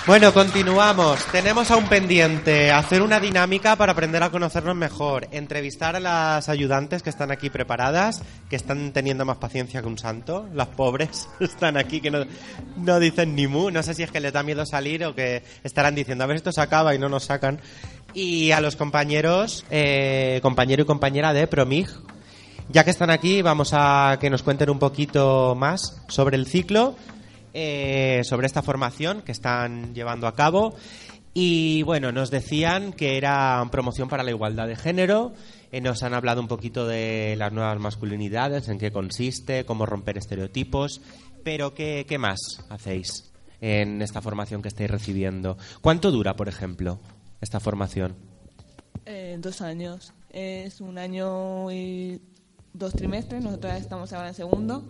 Bueno, continuamos. Tenemos aún pendiente hacer una dinámica para aprender a conocernos mejor, entrevistar a las ayudantes que están aquí preparadas, que están teniendo más paciencia que un santo. Las pobres están aquí que no, no dicen ni mu. No sé si es que les da miedo salir o que estarán diciendo a ver esto se acaba y no nos sacan. Y a los compañeros, eh, compañero y compañera de Promig, ya que están aquí, vamos a que nos cuenten un poquito más sobre el ciclo, eh, sobre esta formación que están llevando a cabo. Y bueno, nos decían que era promoción para la igualdad de género. eh, nos han hablado un poquito de las nuevas masculinidades, en qué consiste, cómo romper estereotipos. Pero, ¿qué, qué más hacéis en esta formación que estáis recibiendo? ¿Cuánto dura, por ejemplo, esta formación? Eh, dos años. Es un año y dos trimestres. Nosotros estamos ahora en segundo.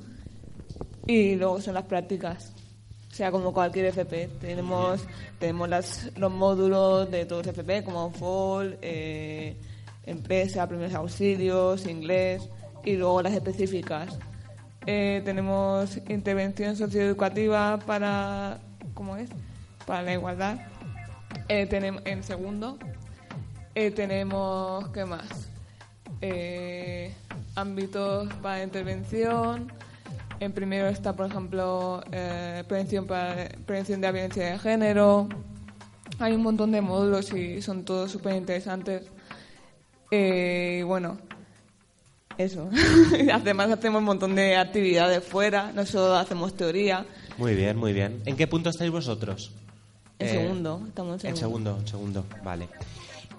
Y luego son las prácticas. O sea, como cualquier FP. Tenemos, tenemos las, los módulos de todos los FP, como FOL, eh, empresa, primeros auxilios, inglés, y luego las específicas. Eh, tenemos intervención socioeducativa para, ¿cómo es? Para la igualdad. Eh, tenemos en segundo. Tenemos, ¿qué más? Ámbitos para intervención. En primero está, por ejemplo, eh, prevención, para, prevención de la violencia de género. Hay un montón de módulos y son todos súper interesantes. Eh, bueno, eso. Además hacemos un montón de actividades fuera, no solo hacemos teoría. Muy bien, muy bien. ¿En qué punto estáis vosotros? En Eh, segundo, estamos en En segundo. segundo, en segundo, vale.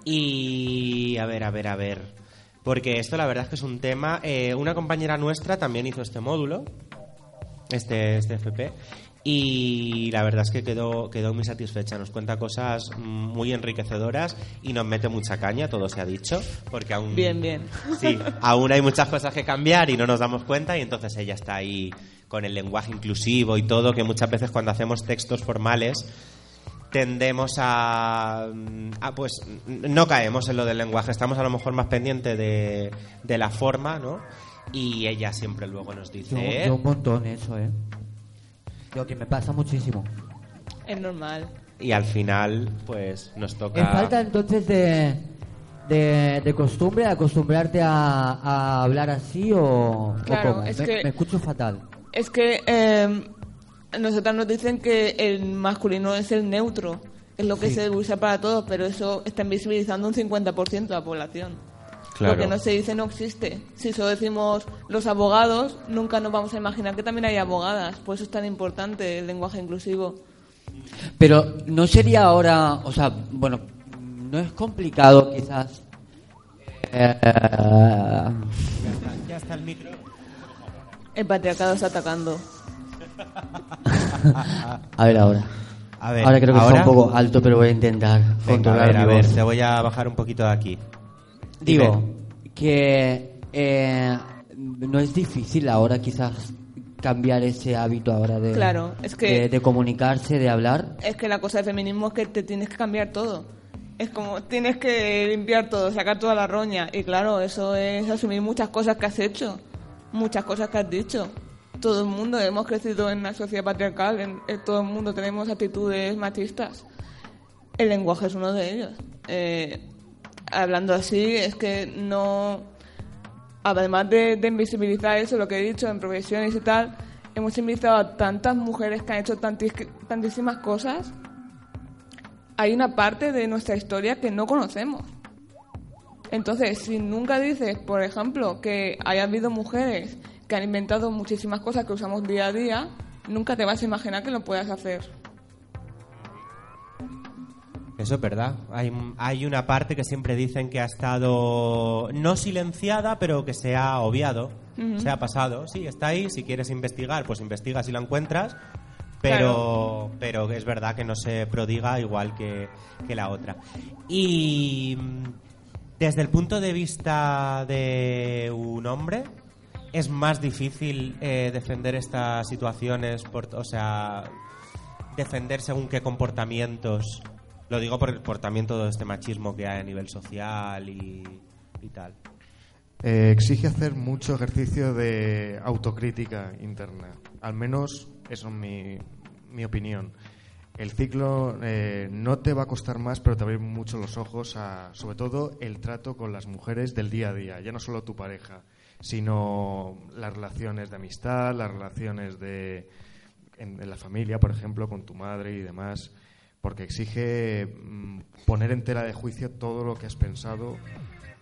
Y a ver, a ver, a ver. Porque esto la verdad es que es un tema. eh, una compañera nuestra también hizo este módulo, este, este FP, y la verdad es que quedó, quedó muy satisfecha. Nos cuenta cosas muy enriquecedoras y nos mete mucha caña, todo se ha dicho, porque aún. Bien, bien. Sí, aún hay muchas cosas que cambiar y no nos damos cuenta, y entonces ella está ahí con el lenguaje inclusivo y todo, que muchas veces cuando hacemos textos formales tendemos a, a, pues no caemos en lo del lenguaje, estamos a lo mejor más pendientes de, de la forma, ¿no? Y ella siempre luego nos Yo, dice, yo un montón eso, ¿eh? Lo que me pasa muchísimo. Es normal. y al final pues nos toca... Es falta entonces de, de, de costumbre, acostumbrarte a, a hablar así o, o Claro, cómo? es me, que- me escucho fatal. Es que eh, nosotras nos dicen que el masculino es el neutro, es lo que Sí. se usa para todos, pero eso está invisibilizando un 50% de la población. Claro. Lo que no se dice no existe. Si solo decimos los abogados, nunca nos vamos a imaginar que también hay abogadas. Por eso es tan importante el lenguaje inclusivo. Pero no sería ahora, o sea, bueno, no es complicado quizás. eh, Ya está el micro. El patriarcado está atacando. a ver ahora. A ver, ahora creo que ¿ahora? está un poco alto, pero voy a intentar Venga, a controlar ver, a mi ver, voz. te voy a bajar un poquito de aquí. Digo, Dime. que eh, no es difícil ahora quizás cambiar ese hábito ahora de, Claro, es que- de, de comunicarse, de hablar. Es que la cosa del feminismo es que te tienes que cambiar todo. Es como tienes que limpiar todo, sacar toda la roña. Y claro, eso es asumir muchas cosas que has hecho, muchas cosas que has dicho. Todo el mundo hemos crecido en una sociedad patriarcal, en, en todo el mundo tenemos actitudes machistas. El lenguaje es uno de ellos. Eh, hablando así, es que no. Además de, invisibilizar eso, lo que he dicho en profesiones y tal, hemos invitado a tantas mujeres que han hecho tantis- tantísimas cosas. Hay una parte de nuestra historia que no conocemos. Entonces, si nunca dices, por ejemplo, que haya habido mujeres que han inventado muchísimas cosas que usamos día a día, nunca te vas a imaginar que lo puedas hacer. Eso es verdad. Hay, hay una parte que siempre dicen que ha estado no silenciada, pero que se ha obviado, se ha pasado. Sí, está ahí. Si quieres investigar, pues investiga si lo encuentras. Pero, pero es verdad que no se prodiga igual que, que la otra. Y mm, desde el punto de vista de un hombre, es más difícil eh, defender estas situaciones, por, o sea, defender según qué comportamientos. Lo digo por, por también todo este machismo que hay a nivel social y, y tal. Eh, exige hacer mucho ejercicio de autocrítica interna. Al menos eso es mi, mi opinión. El ciclo eh, no te va a costar más, pero te abrir mucho los ojos a, sobre todo, el trato con las mujeres del día a día. Ya no solo tu pareja, sino las relaciones de amistad, las relaciones de, en la familia, por ejemplo, con tu madre y demás. Porque exige mm, poner en tela de juicio todo lo que has pensado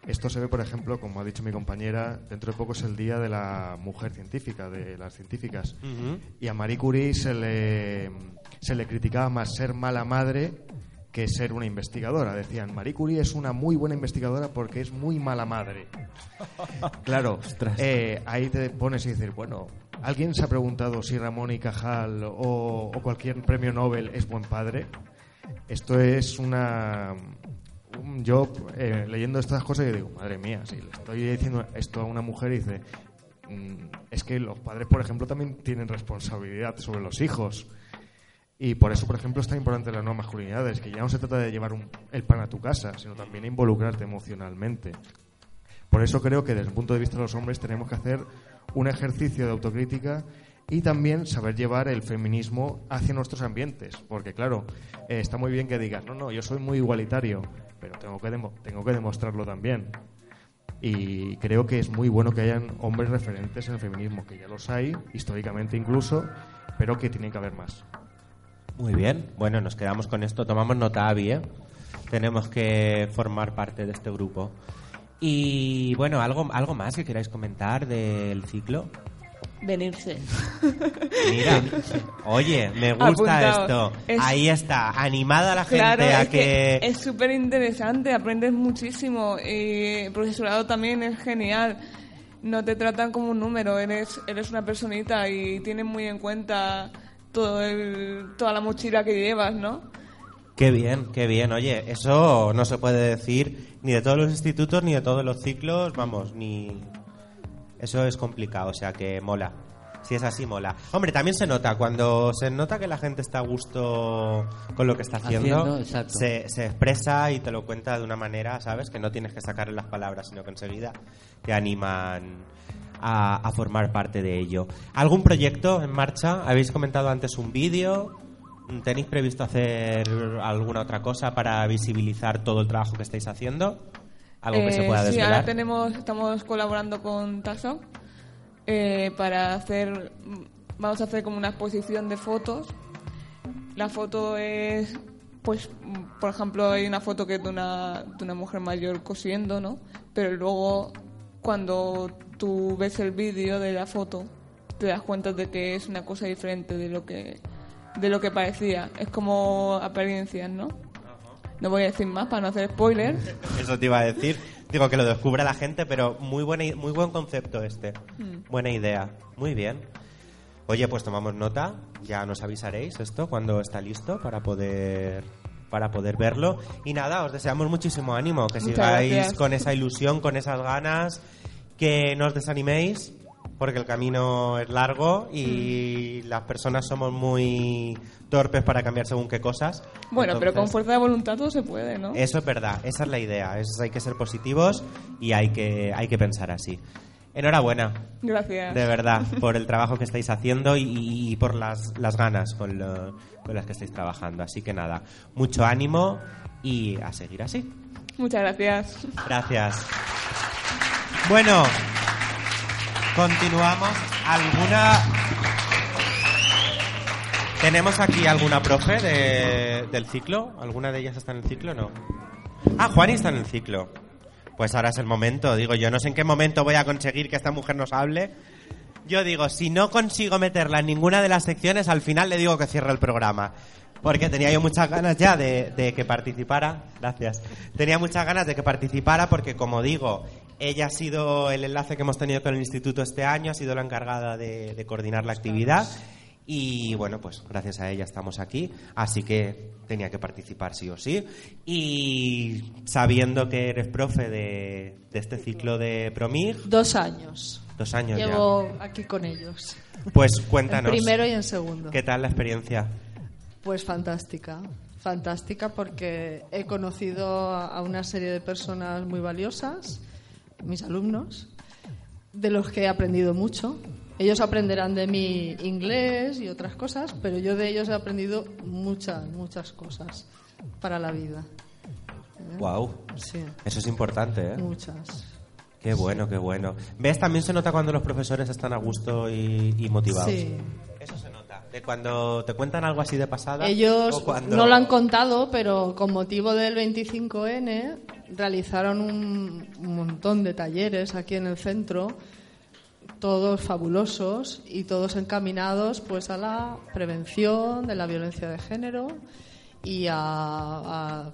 esto se ve, por ejemplo, como ha dicho mi compañera, dentro de poco es el Día de la Mujer Científica, de las científicas. Y a Marie Curie se le, se le criticaba más ser mala madre que ser una investigadora. Decían, Marie Curie es una muy buena investigadora porque es muy mala madre. Claro, eh, ahí te pones y dices, bueno, ¿alguien se ha preguntado si Ramón y Cajal o, o cualquier premio Nobel es buen padre? Esto es una... un- Yo, eh, leyendo estas cosas, yo digo, madre mía, si le estoy diciendo esto a una mujer y dice, "Mm, es que los padres, por ejemplo, también tienen responsabilidad sobre los hijos. Y por eso, por ejemplo, es tan importante las nuevas masculinidades, que ya no se trata de llevar un- el pan a tu casa, sino también involucrarte emocionalmente. Por eso creo que desde el punto de vista de los hombres tenemos que hacer un ejercicio de autocrítica y también saber llevar el feminismo hacia nuestros ambientes. Porque claro, eh, está muy bien que digas, no, no, yo soy muy igualitario, pero tengo que, demo- tengo que demostrarlo también. Y creo que es muy bueno que hayan hombres referentes en el feminismo, que ya los hay, históricamente incluso, pero que tienen que haber más. Muy bien. Bueno, nos quedamos con esto. Tomamos nota, Avi, ¿eh? Tenemos que formar parte de este grupo. Y bueno, ¿algo, algo más que queráis comentar del ciclo? Venirse. Mira, oye, me gusta Apuntado. esto. Es- Ahí está, animada la gente Claro, a es que que... es súper interesante, aprendes muchísimo y el profesorado también es genial. No te tratan como un número, eres, eres una personita y tienen muy en cuenta todo el, toda la mochila que llevas, ¿no? Qué bien, qué bien. Oye, eso no se puede decir ni de todos los institutos ni de todos los ciclos, vamos, ni... Eso es complicado, o sea que mola. Si es así, mola. Hombre, también se nota, cuando se nota que la gente está a gusto con lo que está haciendo, Haciendo, se expresa y te lo cuenta de una manera, ¿sabes? Que no tienes que sacarle las palabras, sino que enseguida te animan a, a formar parte de ello. ¿Algún proyecto en marcha? ¿Habéis comentado antes un vídeo? ¿Tenéis previsto hacer alguna otra cosa para visibilizar todo el trabajo que estáis haciendo? ¿Algo que se Eh, pueda Sí, desvelar? ahora tenemos, estamos colaborando con Taso eh, para hacer, vamos a hacer como una exposición de fotos. La foto es, pues, por ejemplo, hay una foto que es de una, de una mujer mayor cosiendo, ¿no? Pero luego, cuando tú ves el vídeo de la foto, te das cuenta de que es una cosa diferente de lo que, de lo que parecía. Es como apariencias, ¿no? No voy a decir más para no hacer spoilers. Eso te iba a decir. Digo que lo descubra la gente, pero muy, buena, muy buen concepto este. Mm. Buena idea. Muy bien. Oye, pues tomamos nota. Ya nos avisaréis esto cuando está listo para poder para poder verlo. Y nada, os deseamos muchísimo ánimo, que Muchas sigáis gracias. con esa ilusión, con esas ganas, que no os desaniméis, porque el camino es largo Mm. y las personas somos muy torpes para cambiar según qué cosas. Bueno, pero con Entonces- fuerza de voluntad todo se puede, ¿no? eso es verdad, esa es la idea. Es, hay que ser positivos y hay que, hay que pensar así. Enhorabuena, Gracias. de verdad, por el trabajo que estáis haciendo y, y por las, las ganas con, lo- con las que estáis trabajando. Así que nada, mucho ánimo y a seguir así. Muchas gracias. Gracias. Bueno, continuamos. ¿Alguna... ¿Tenemos aquí alguna profe de- del ciclo? ¿Alguna de ellas está en el ciclo? No. Ah, Juani está en el ciclo. Pues ahora es el momento. Digo, yo no sé en qué momento voy a conseguir que esta mujer nos hable. Yo digo, si no consigo meterla en ninguna de las secciones, al final le digo que cierre el programa. Porque tenía yo muchas ganas ya de, de que participara. Gracias. Tenía muchas ganas de que participara porque, como digo, ella ha sido el enlace que hemos tenido con el instituto este año, ha sido la encargada de, de coordinar la actividad. Y bueno, pues gracias a ella estamos aquí, así que tenía que participar sí o sí. Y sabiendo que eres profe de, de este ciclo de Promig, Dos años. Dos años Llevo aquí con ellos. Pues cuéntanos. En primero y en segundo. ¿Qué tal la experiencia? Pues fantástica. Fantástica porque he conocido a una serie de personas muy valiosas, mis alumnos, de los que he aprendido mucho. Ellos aprenderán de mí inglés y otras cosas, pero yo de ellos he aprendido muchas, muchas cosas para la vida. Wow. Sí. Eso es importante, ¿eh? Muchas. Qué bueno, qué bueno. ¿Ves? También se nota cuando los profesores están a gusto y, y motivados. Sí. Eso se nota. De cuando te cuentan algo así de pasada. Ellos cuando... no lo han contado, pero con motivo del 25N realizaron un, montón de talleres aquí en el centro, todos fabulosos y todos encaminados pues a la prevención de la violencia de género y a, a-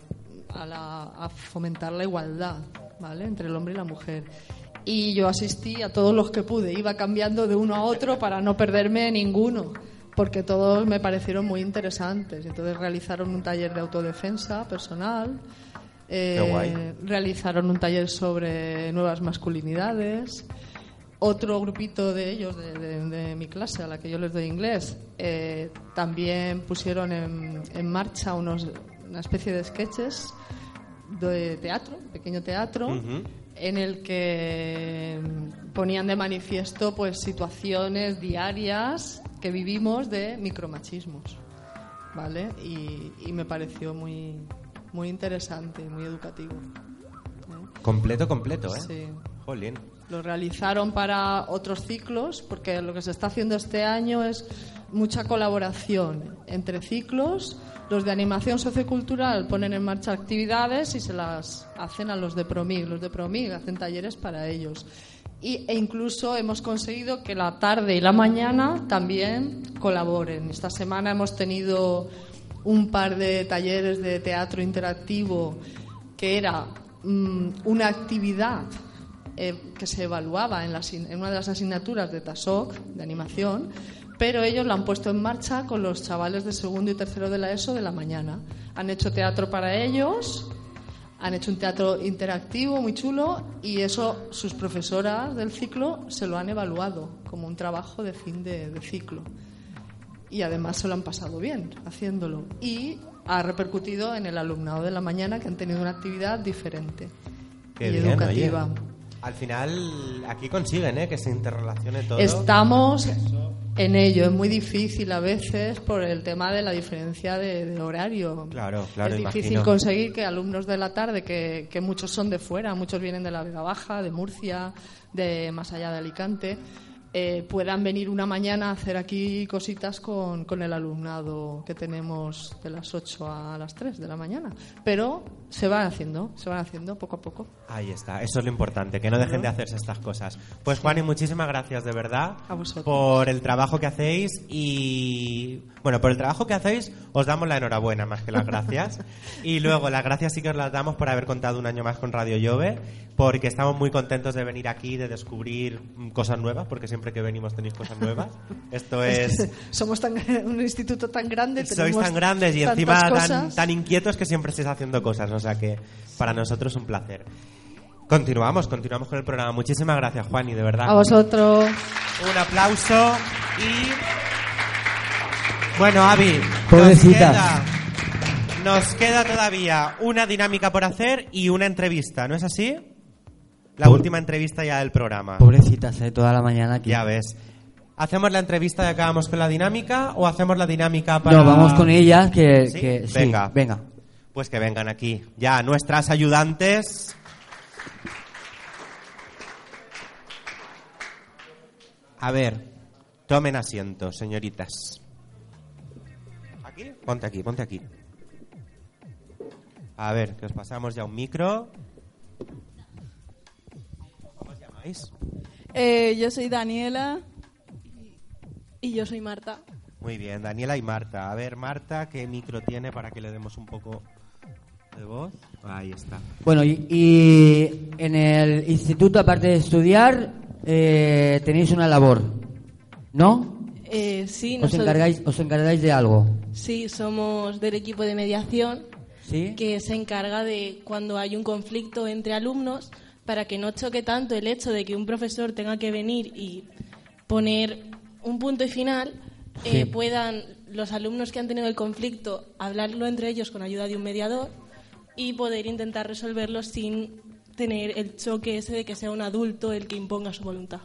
a la- a fomentar la igualdad ¿vale? entre el hombre y la mujer. Y yo asistí a todos los que pude, iba cambiando de uno a otro para no perderme ninguno, porque todos me parecieron muy interesantes. Entonces realizaron un taller de autodefensa personal, eh, realizaron un taller sobre nuevas masculinidades. Otro grupito de ellos, de, de- de mi clase, a la que yo les doy inglés, eh, también pusieron en, en marcha unos, una especie de sketches de teatro, pequeño teatro, en el que ponían de manifiesto pues situaciones diarias que vivimos de micromachismos, ¿vale? Y, y me pareció muy muy interesante, muy educativo. Completo, completo, ¿eh? Sí. Jolín. Lo realizaron para otros ciclos, porque lo que se está haciendo este año es mucha colaboración entre ciclos. Los de animación sociocultural ponen en marcha actividades y se las hacen a los de Promig. Los de Promig hacen talleres para ellos. Y, e incluso hemos conseguido que la tarde y la mañana también colaboren. Esta semana hemos tenido un par de talleres de teatro interactivo que era mm, una actividad eh, que se evaluaba en, la una de las asignaturas de TASOC, de animación, pero ellos lo han puesto en marcha con los chavales de segundo y tercero de la ESO de la mañana. Han hecho teatro para ellos, han hecho un teatro interactivo muy chulo y eso sus profesoras del ciclo se lo han evaluado como un trabajo de fin de ciclo. Y además se lo han pasado bien haciéndolo. Y ha repercutido en el alumnado de la mañana que han tenido una actividad diferente Qué y bien, educativa. oye. Al final, aquí consiguen, ¿eh? Que se interrelacione todo. Estamos en ello. Es muy difícil a veces por el tema de la diferencia de, de horario. Claro, claro, es difícil imagino. conseguir que alumnos de la tarde, que, que muchos son de fuera, muchos vienen de la Vega Baja, de Murcia, de más allá de Alicante, eh, puedan venir una mañana a hacer aquí cositas con, con el alumnado que tenemos de las 8 a las 3 de la mañana. Pero se van haciendo, se van haciendo poco a poco. Ahí está, eso es lo importante, que no dejen de hacerse estas cosas. Pues Juan, y muchísimas gracias de verdad A por el trabajo que hacéis y bueno, por el trabajo que hacéis os damos la enhorabuena más que las gracias. y luego las gracias sí que os las damos por haber contado un año más con Radio Llove, porque estamos muy contentos de venir aquí, de descubrir cosas nuevas, porque siempre que venimos tenéis cosas nuevas. Esto es... que somos tan, un instituto tan grande. Sois tan grandes y encima tan, tan inquietos que siempre estáis haciendo cosas, o sea que para nosotros es un placer. Continuamos, continuamos con el programa. Muchísimas gracias, Juan, y de verdad. A vosotros. Un aplauso y. Bueno, Avi. Pobrecita. Nos queda, nos queda todavía una dinámica por hacer y una entrevista, ¿no es así? La Pobre- última entrevista ya del programa. Pobrecitas, eh, toda la mañana aquí. Ya ves. ¿Hacemos la entrevista y acabamos con la dinámica o hacemos la dinámica para.? No, vamos con ellas, que, ¿Sí? que- sí, venga. venga. Pues que vengan aquí. Ya, nuestras ayudantes. A ver, tomen asiento, señoritas. ¿Aquí? Ponte aquí, ponte aquí. A ver, que os pasamos ya un micro. ¿Cómo os llamáis? Eh, yo soy Daniela y yo soy Marta. Muy bien, Daniela y Marta. A ver, Marta, ¿qué micro tiene para que le demos un poco de voz? Ahí está. Bueno, y, y en el instituto, aparte de estudiar, eh, tenéis una labor, ¿no? Eh, sí, Os encargáis, os encargáis de algo, sí, somos del equipo de mediación ¿sí? que se encarga de cuando hay un conflicto entre alumnos, para que no choque tanto el hecho de que un profesor tenga que venir y poner un punto y final, Sí. eh, puedan los alumnos que han tenido el conflicto hablarlo entre ellos con ayuda de un mediador y poder intentar resolverlo sin tener el choque ese de que sea un adulto el que imponga su voluntad.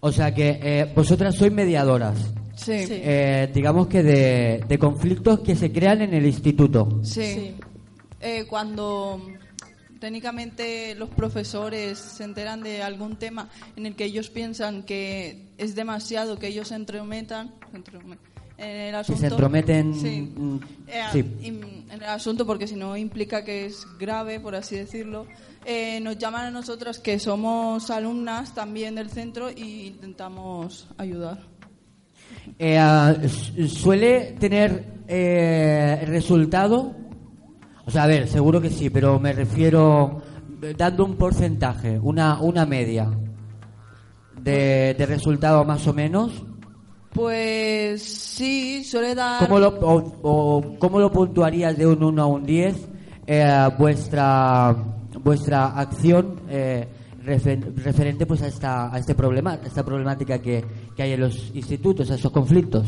O sea que eh, vosotras sois mediadoras. Sí. Eh, digamos que de, de conflictos que se crean en el instituto. Sí. Eh, cuando técnicamente los profesores se enteran de algún tema en el que ellos piensan que es demasiado que ellos se entrometan en el Que asunto. se entrometen. Sí. mm, Eh, sí. en el asunto porque si no implica que es grave, por así decirlo. Eh, nos llaman a nosotras que somos alumnas también del centro y intentamos ayudar. Eh, ah, su- ¿Suele tener eh, resultado? O sea, a ver, seguro que sí, pero me refiero dando un porcentaje, una, una media de, de resultado más o menos. Pues sí, suele dar... ¿Cómo lo, o, o cómo lo puntuarías de un 1 a un 10 eh, vuestra, vuestra acción eh, refer- referente pues a esta, a este problema, esta problemática que, que hay en los institutos, a esos conflictos?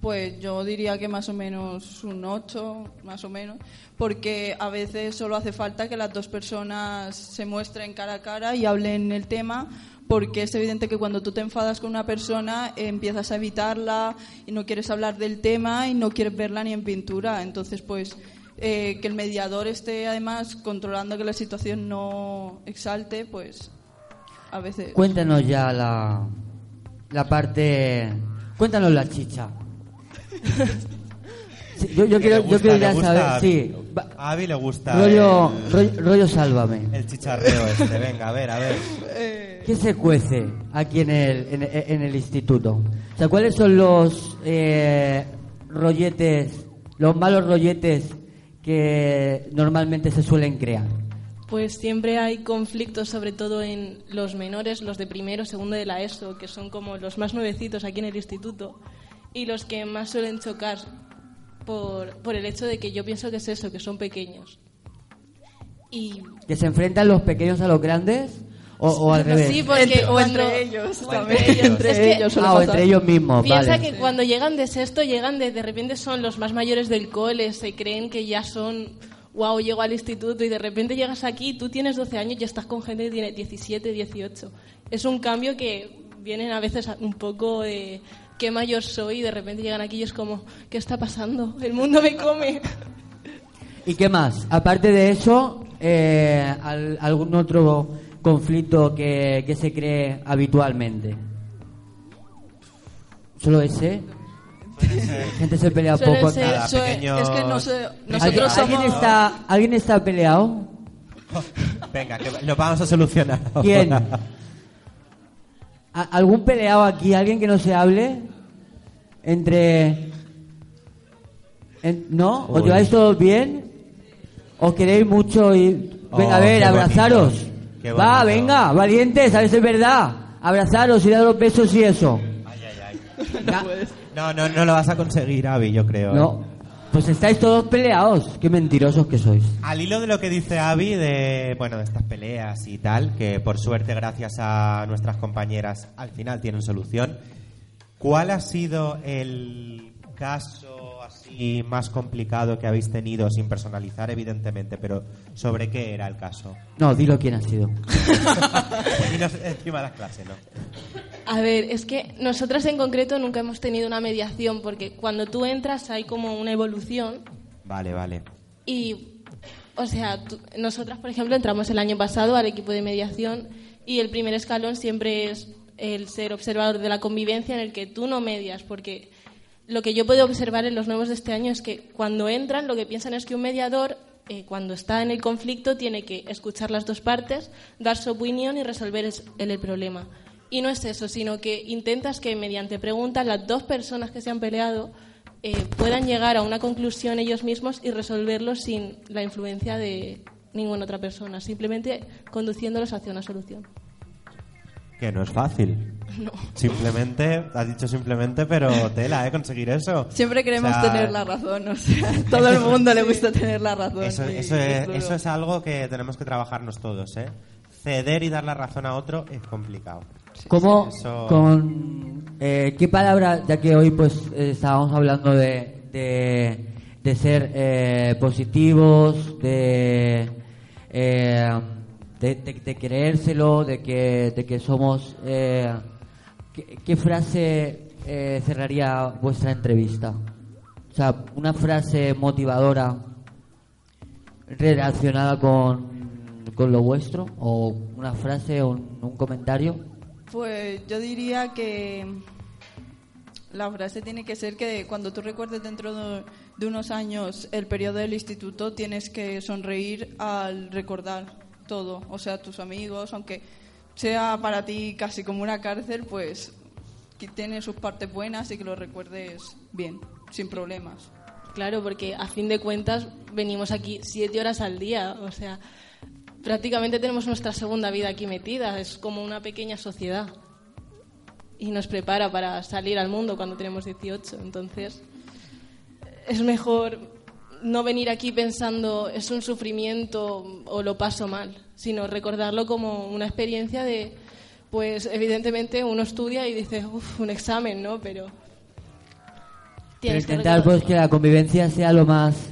Pues yo diría que más o menos un 8, más o menos, porque a veces solo hace falta que las dos personas se muestren cara a cara y hablen el tema, porque es evidente que cuando tú te enfadas con una persona empiezas a evitarla y no quieres hablar del tema y no quieres verla ni en pintura. Entonces, pues eh, que el mediador esté además controlando que la situación no exalte, pues a veces... Cuéntanos ya la, la parte. Cuéntanos la chicha. Sí, yo, yo quiero, le yo gusta, quiero ya gusta saber. a Sí. A Abby le gusta Rollo, el- rollo, rollo sálvame. El chicharreo este, venga, a ver, a ver. ¿Qué se cuece aquí en el, en, en el instituto? O sea, ¿cuáles son los eh, rolletes, los malos rolletes que normalmente se suelen crear? Pues siempre hay conflictos, sobre todo en los menores, los de primero, segundo de la ESO, que son como los más nuevecitos aquí en el instituto, y los que más suelen chocar por, por el hecho de que yo pienso que es eso, que son pequeños. Y ¿Que se enfrentan los pequeños a los grandes? ¿O, o al revés? Sí, porque Entre- o cuando- entre ellos o también. entre ellos. Entre Es que ellos Ah, o pasar. entre ellos mismos, Piensa vale. que cuando llegan de sexto, llegan de, de repente son los más mayores del cole, se creen que ya son, wow, llego al instituto y de repente llegas aquí, tú tienes 12 años y estás con gente que tiene 17, 18. Es un cambio que vienen a veces un poco de qué mayor soy y de repente llegan aquí y es como, ¿qué está pasando? El mundo me come. ¿Y qué más? Aparte de eso, eh, al- ¿algún otro conflicto que, que se cree habitualmente? ¿Solo ese? Gente se pelea Suele poco. ser- Nada, suele- pequeños- es que no sé, ¿Alguien, nosotros alguien somos... está, ¿Alguien está peleado? Venga, que lo vamos a solucionar. ahora. ¿Quién? ¿A- ¿Algún peleado aquí? ¿Alguien que no se hable? Entre... en- ¿No? ¿Os Uy. lleváis todos bien? ¿Os queréis mucho y... Venga, Oh, a ver, qué abrazaros. bonito, qué Va, bonito. venga, valientes, a ver si es verdad. Abrazaros y dar los besos y eso. No, no, no lo vas a conseguir, Avi, yo creo. ¿eh? No, pues estáis todos peleados. Qué mentirosos que sois. Al hilo de lo que dice Avi de, bueno, de estas peleas y tal, que por suerte gracias a nuestras compañeras al final tienen solución, ¿cuál ha sido el caso así más complicado que habéis tenido sin personalizar evidentemente, pero sobre qué era el caso? No, dilo quién ha sido. Dinos encima de las clases, ¿no? A ver, es que nosotras en concreto nunca hemos tenido una mediación porque cuando tú entras hay como una evolución Vale, vale. Y, o sea, tú- nosotras, por ejemplo, entramos el año pasado al equipo de mediación y el primer escalón siempre es el ser observador de la convivencia en el que tú no medias, porque lo que yo puedo observar en los nuevos de este año es que cuando entran lo que piensan es que un mediador, eh, cuando está en el conflicto, tiene que escuchar las dos partes, dar su opinión y resolver es- el, el problema. Y no es eso, sino que intentas que mediante preguntas las dos personas que se han peleado eh, puedan llegar a una conclusión ellos mismos y resolverlo sin la influencia de ninguna otra persona, simplemente conduciéndolos hacia una solución. Que no es fácil. No. Simplemente, has dicho simplemente, pero tela, ¿eh? Conseguir eso. Siempre queremos O sea, tener la razón, o sea, todo el mundo le gusta tener la razón. Eso, y eso, es es, duro. eso es algo que tenemos que trabajarnos todos, ¿eh? ceder y dar la razón a otro es complicado. ¿Cómo, Eso- con eh, qué palabra, ya que hoy pues eh, estábamos hablando de, de, de ser eh, positivos, de, eh, de, de- de creérselo, de que, de que somos... eh, ¿qué, frase eh, cerraría vuestra entrevista? O sea, una frase motivadora relacionada con, con lo vuestro, o una frase o un- comentario. Pues yo diría que la frase tiene que ser que cuando tú recuerdes dentro de, de unos años el periodo del instituto, tienes que sonreír al recordar todo. O sea, tus amigos, aunque sea para ti casi como una cárcel, pues que tiene sus partes buenas y que lo recuerdes bien, sin problemas. Claro, porque a fin de cuentas venimos aquí siete horas al día, o sea, prácticamente tenemos nuestra segunda vida aquí metida, es como una pequeña sociedad. Y nos prepara para salir al mundo cuando tenemos 18, entonces es mejor no venir aquí pensando es un sufrimiento o lo paso mal, sino recordarlo como una experiencia de, pues evidentemente uno estudia y dice, uff, un examen, ¿no? Pero Pero que intentar recordar- pues que la convivencia sea lo más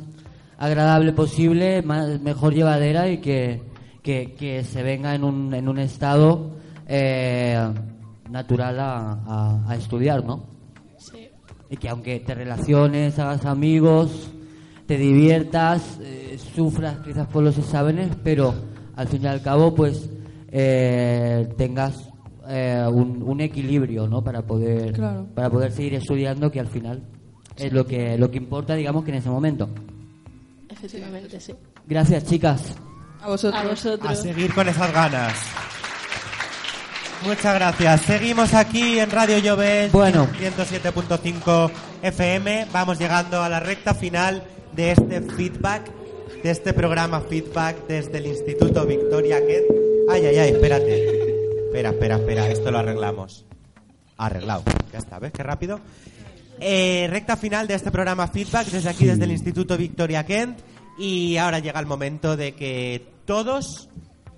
agradable posible, más, mejor llevadera y que, que, que se venga en un, en un estado eh, natural a, a- a estudiar, ¿no? Y que aunque te relaciones, hagas amigos, te diviertas, eh, sufras quizás por los exámenes, pero al fin y al cabo pues eh, tengas eh, un, un equilibrio, ¿no? Para poder Claro. para poder seguir estudiando, que al final es lo que lo que importa, digamos que en ese momento. Efectivamente, sí. Gracias, chicas. A vosotros. A vosotros. A seguir con esas ganas. Muchas gracias. Seguimos aquí en Radio Llobel, Bueno. 107.5 FM. Vamos llegando a la recta final de este feedback, de este programa feedback desde el Instituto Victoria Kent. Ay, ay, ay, espérate. Espera, espera, espera, esto lo arreglamos. Arreglado. Ya está, ¿ves qué rápido? Eh, recta final de este programa feedback desde aquí, desde el Instituto Victoria Kent. Y ahora llega el momento de que todos,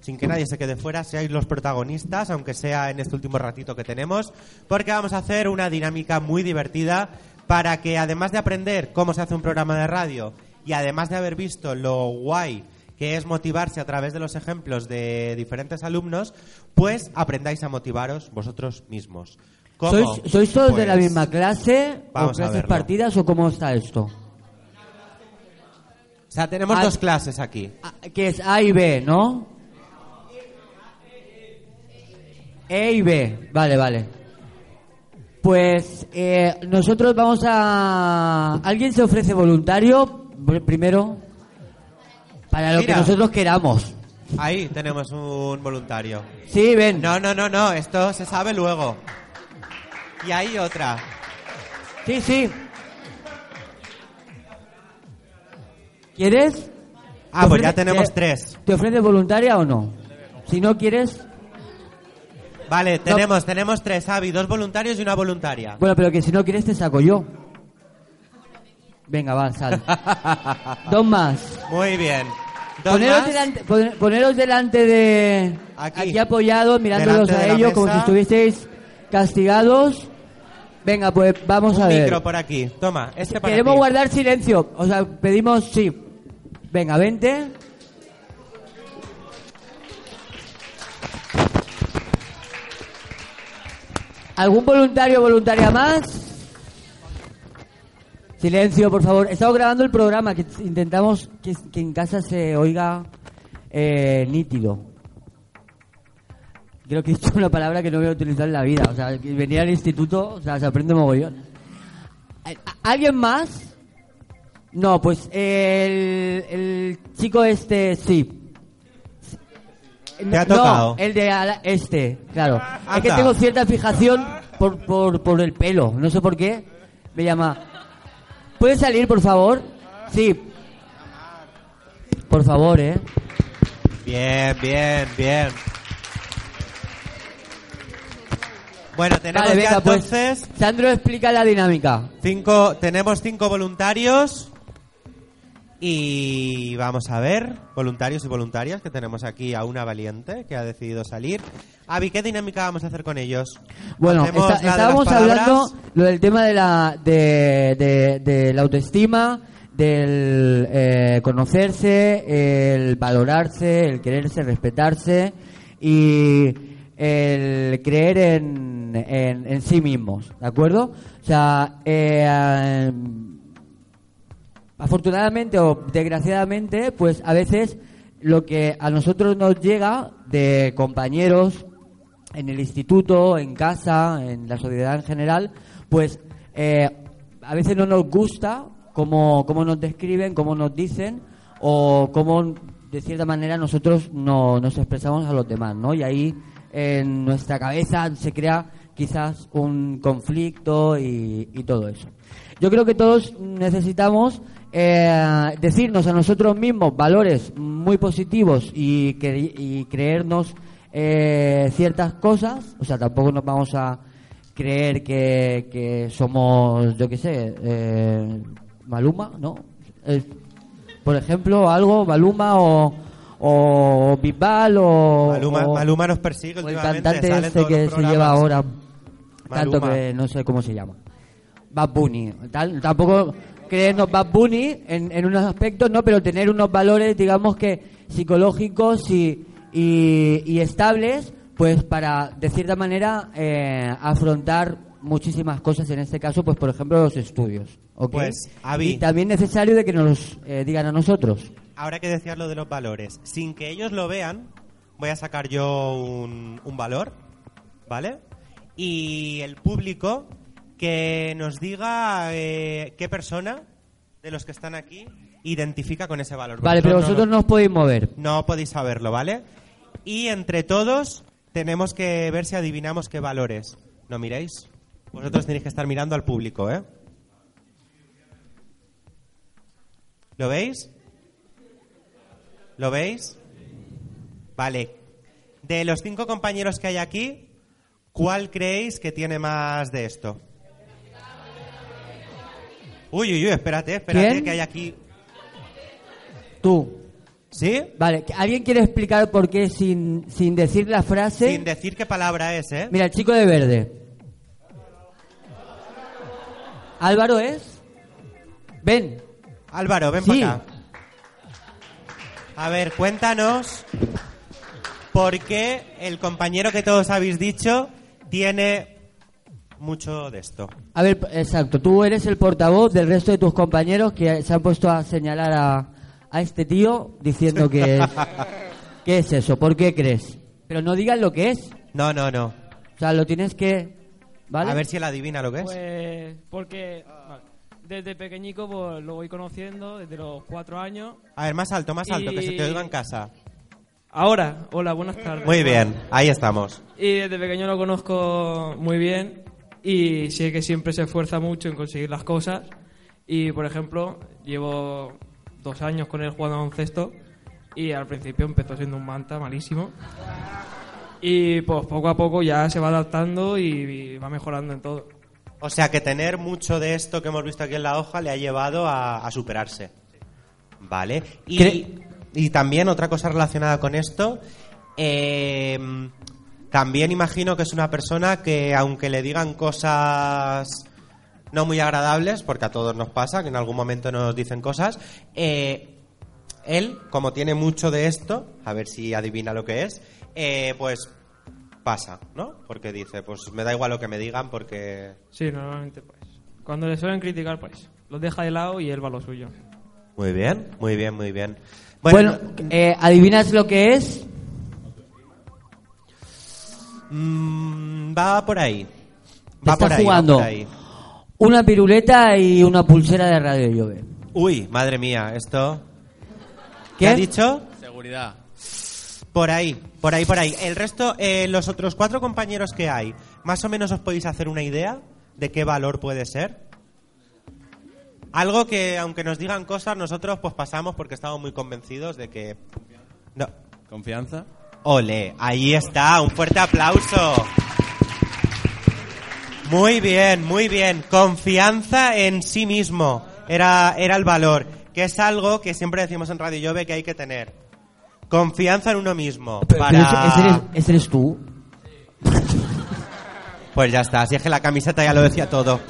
sin que nadie se quede fuera, seáis los protagonistas, aunque sea en este último ratito que tenemos, porque vamos a hacer una dinámica muy divertida para que además de aprender cómo se hace un programa de radio y además de haber visto lo guay que es motivarse a través de los ejemplos de diferentes alumnos, pues aprendáis a motivaros vosotros mismos. ¿Cómo? ¿Sois, sois todos de la Pues, misma clase o vamos a clases partidas o cómo está esto? O sea, tenemos dos clases aquí. Que es A y B, ¿no? E y B, vale, vale. Pues eh, nosotros vamos a... ¿Alguien se ofrece voluntario pr- primero? Para lo Mira. que nosotros queramos. Ahí tenemos un voluntario. Sí, ven. No, no, no, no, esto se sabe luego. Y ahí otra. Sí, sí. ¿Quieres? Ah, ¿Te pues ya tenemos te- tres. ¿Te ofrece voluntaria o no? Si no quieres... Vale, tenemos, tenemos tres, Avi, dos voluntarios y una voluntaria. Bueno, pero que si no quieres te saco yo. Venga, va, sal. Dos más. Muy bien. Dos Poneros más. delante, pon- poneros delante de... Aquí. apoyados, mirándolos Delante de a la ellos como si mesa. estuvieseis castigados. Venga, pues vamos Un a ver. micro por aquí. Toma, este para Queremos ti. guardar silencio. O sea, pedimos sí. Venga, vente. ¿Algún voluntario o voluntaria más? Silencio, por favor. Estamos grabando el programa, que intentamos que, que en casa se oiga eh, nítido. Creo que he una palabra que no voy a utilizar en la vida. O sea, venir al instituto, o sea, se aprende mogollón. ¿A- ¿Alguien más? No, pues el, el chico este sí. ¿Te ha No, tocado? el de ala- este, claro. Es que tengo cierta fijación por, por, por el pelo. No sé por qué. Me llama. ¿Puedes salir, por favor? Sí. Por favor, ¿eh? Bien, bien, bien. Bueno, tenemos Vale, ya pues. entonces Sandro explica la dinámica. cinco, tenemos cinco voluntarios Y vamos a ver, voluntarios y voluntarias, que tenemos aquí a una valiente que ha decidido salir. Avi, ¿qué dinámica vamos a hacer con ellos? Bueno, está- estábamos hablando lo del tema de la, de, de- de la autoestima, del eh, conocerse, el valorarse, el quererse, respetarse y el creer en, en, en sí mismos, ¿de acuerdo? O sea, eh, afortunadamente o desgraciadamente, pues a veces lo que a nosotros nos llega de compañeros en el instituto, en casa, en la sociedad en general, pues eh, a veces no nos gusta cómo, cómo nos describen, cómo nos dicen o cómo de cierta manera nosotros no, nos expresamos a los demás, ¿no? Y ahí en nuestra cabeza se crea quizás un conflicto y, y todo eso. Yo creo que todos necesitamos eh, decirnos a nosotros mismos valores muy positivos y, cre- y creernos eh, ciertas cosas. O sea, tampoco nos vamos a creer que, que somos, yo qué sé, eh, Maluma, ¿no? Por ejemplo, algo, Maluma o, o Bisbal o, Maluma, o- Maluma nos persigue o el cantante este que se lleva ahora tanto que no sé cómo se llama. Bad Bunny. Tal, tampoco creernos Bad Bunny en, en unos aspectos, ¿no? Pero tener unos valores, digamos que psicológicos y, y, y estables, pues para, de cierta manera, eh, afrontar muchísimas cosas, en este caso, pues por ejemplo, los estudios. ¿ok? Pues. Y también necesario de que nos eh, digan a nosotros. Ahora que decías lo de los valores, sin que ellos lo vean, voy a sacar yo un, un valor, ¿vale? Y el público que nos diga eh, qué persona de los que están aquí identifica con ese valor. Vale, pero vosotros no os podéis mover. No podéis saberlo, ¿vale? Y entre todos tenemos que ver si adivinamos qué valores. ¿No miréis? Vosotros tenéis que estar mirando al público, ¿eh? ¿Lo veis? ¿Lo veis? Vale. De los cinco compañeros que hay aquí, ¿cuál creéis que tiene más de esto? Uy, uy, uy, espérate, espérate, ¿Quién? que hay aquí. Tú. ¿Sí? Vale, ¿alguien quiere explicar por qué sin, sin decir la frase? Sin decir qué palabra es, ¿eh? Mira, el chico de verde. ¿Álvaro es? Ven. Álvaro, ven Sí. para acá. A ver, cuéntanos por qué el compañero que todos habéis dicho tiene mucho de esto. A ver, exacto, tú eres el portavoz del resto de tus compañeros que se han puesto a señalar a, a este tío diciendo que es, ¿qué es eso? ¿Por qué crees? Pero no digas lo que es. No, no, no. O sea, lo tienes que... ¿Vale? A ver si él adivina lo que es. Pues porque vale, desde pequeñico pues, lo voy conociendo, desde los cuatro años. A ver, más alto, más alto, que se te oiga en casa. Ahora, hola, buenas tardes. Muy bien, ahí estamos. Y desde pequeño lo conozco muy bien y sé que siempre se esfuerza mucho en conseguir las cosas. Y, por ejemplo, llevo dos años con él jugando a baloncesto y al principio empezó siendo un manta malísimo. Y pues poco a poco ya se va adaptando y, y va mejorando en todo. O sea que tener mucho de esto que hemos visto aquí en la hoja le ha llevado a, a superarse. Vale. Y, y también otra cosa relacionada con esto. eh, también imagino que es una persona que aunque le digan cosas no muy agradables, porque a todos nos pasa, que en algún momento nos dicen cosas, eh, él, como tiene mucho de esto, a ver si adivina lo que es, eh, pues pasa, ¿no? Porque dice, pues me da igual lo que me digan porque... Sí, normalmente pues. Cuando le suelen criticar, pues los deja de lado y él va a lo suyo. Muy bien, muy bien, muy bien. Bueno, eh, ¿adivinas lo que es? Mm, va por ahí. Va está por ahí, va jugando por ahí. una piruleta y una pulsera de Radio Llove. Uy, madre mía, esto... ¿Qué? ha dicho? Seguridad. Por ahí, por ahí, por ahí. El resto, eh, los otros cuatro compañeros que hay, más o menos os podéis hacer una idea de qué valor puede ser. Algo que, aunque nos digan cosas, nosotros pues pasamos porque estamos muy convencidos de que... No. Confianza. Ole, ahí está, un fuerte aplauso. Muy bien, muy bien. Confianza en sí mismo era, era el valor. que es algo que siempre decimos en Radio Llove que hay que tener. Confianza en uno mismo. Pero- para... pero ese, ese eres, ese eres tú. Pues ya está, si es que la camiseta ya lo decía todo.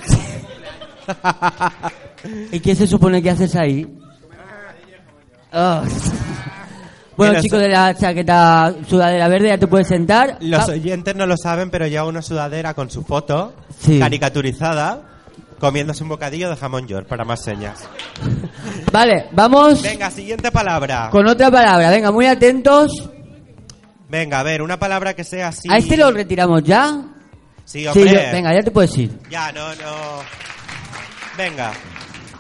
¿Y qué se supone que haces ahí? Ah. Bueno, Mira, chico so- de la chaqueta sudadera verde, ya te puedes sentar. Los Va- oyentes no lo saben, pero lleva una sudadera con su foto Sí. caricaturizada comiéndose un bocadillo de jamón york para más señas. Vale, vamos Venga, siguiente palabra. con otra palabra. Venga, muy atentos. Venga, a ver, una palabra que sea así. ¿A este lo retiramos ya? Sí, hombre. yo- venga, ya te puedes ir. Ya, no, no. Venga.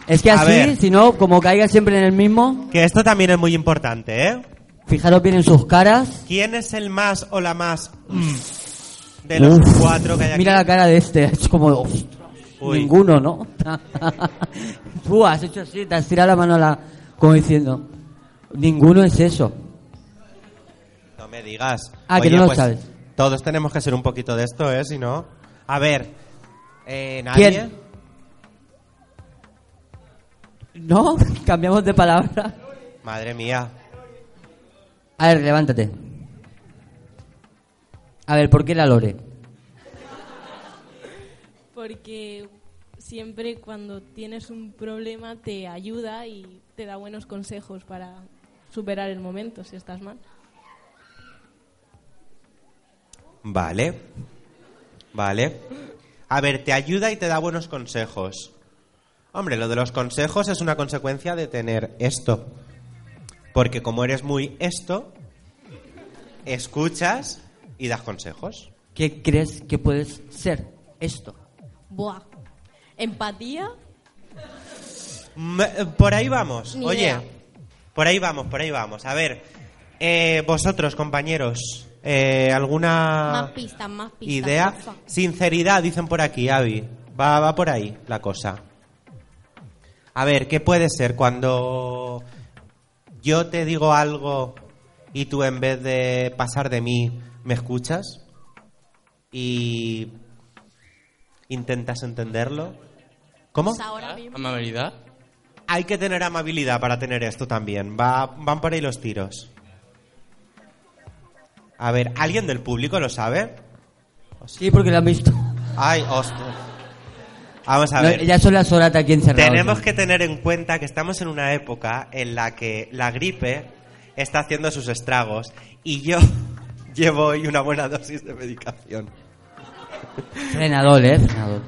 Es que A así, ver. si no, como caiga siempre en el mismo, Que esto también es muy importante, ¿eh? Fijaros bien en sus caras. ¿Quién es el más o la más mm, de los Uf, cuatro que hay aquí? Mira la cara de este, es como... ninguno, ¿no? Tú has hecho así, te has tirado la mano a la... Como diciendo, ninguno es eso. No me digas. Ah, que no lo sabes. Todos tenemos que ser un poquito de esto, ¿eh? Si no. A ver. Eh, ¿Nadie? ¿Quién? ¿No? Cambiamos de palabra. Madre mía. A ver, levántate. A ver, ¿por qué la Lore? Porque siempre cuando tienes un problema te ayuda y te da buenos consejos para superar el momento si estás mal. Vale. Vale. A ver, te ayuda y te da buenos consejos. Hombre, lo de los consejos es una consecuencia de tener esto. Porque como eres muy esto, escuchas y das consejos. ¿Qué crees que puedes ser esto? Buah. Empatía. Por ahí vamos. Ni Oye, idea. por ahí vamos, por ahí vamos. A ver, eh, vosotros, compañeros, eh, ¿alguna Más pistas, más pistas. idea? porfa. Sinceridad, dicen por aquí, Avi. Va, va por ahí la cosa. A ver, ¿qué puede ser cuando yo te digo algo y tú en vez de pasar de mí me escuchas y intentas entenderlo? ¿Cómo? Pues. Amabilidad. Hay que tener amabilidad para tener esto también. Va, van por ahí los tiros. A ver, ¿alguien del público lo sabe? Sí, porque lo han visto. Ay, hostia. Vamos a No, ver. ya son las horas aquí encerrados. Tenemos que tener en cuenta que estamos en una época en la que la gripe está haciendo sus estragos y yo llevo hoy una buena dosis de medicación. Frenador, ¿eh? Frenador.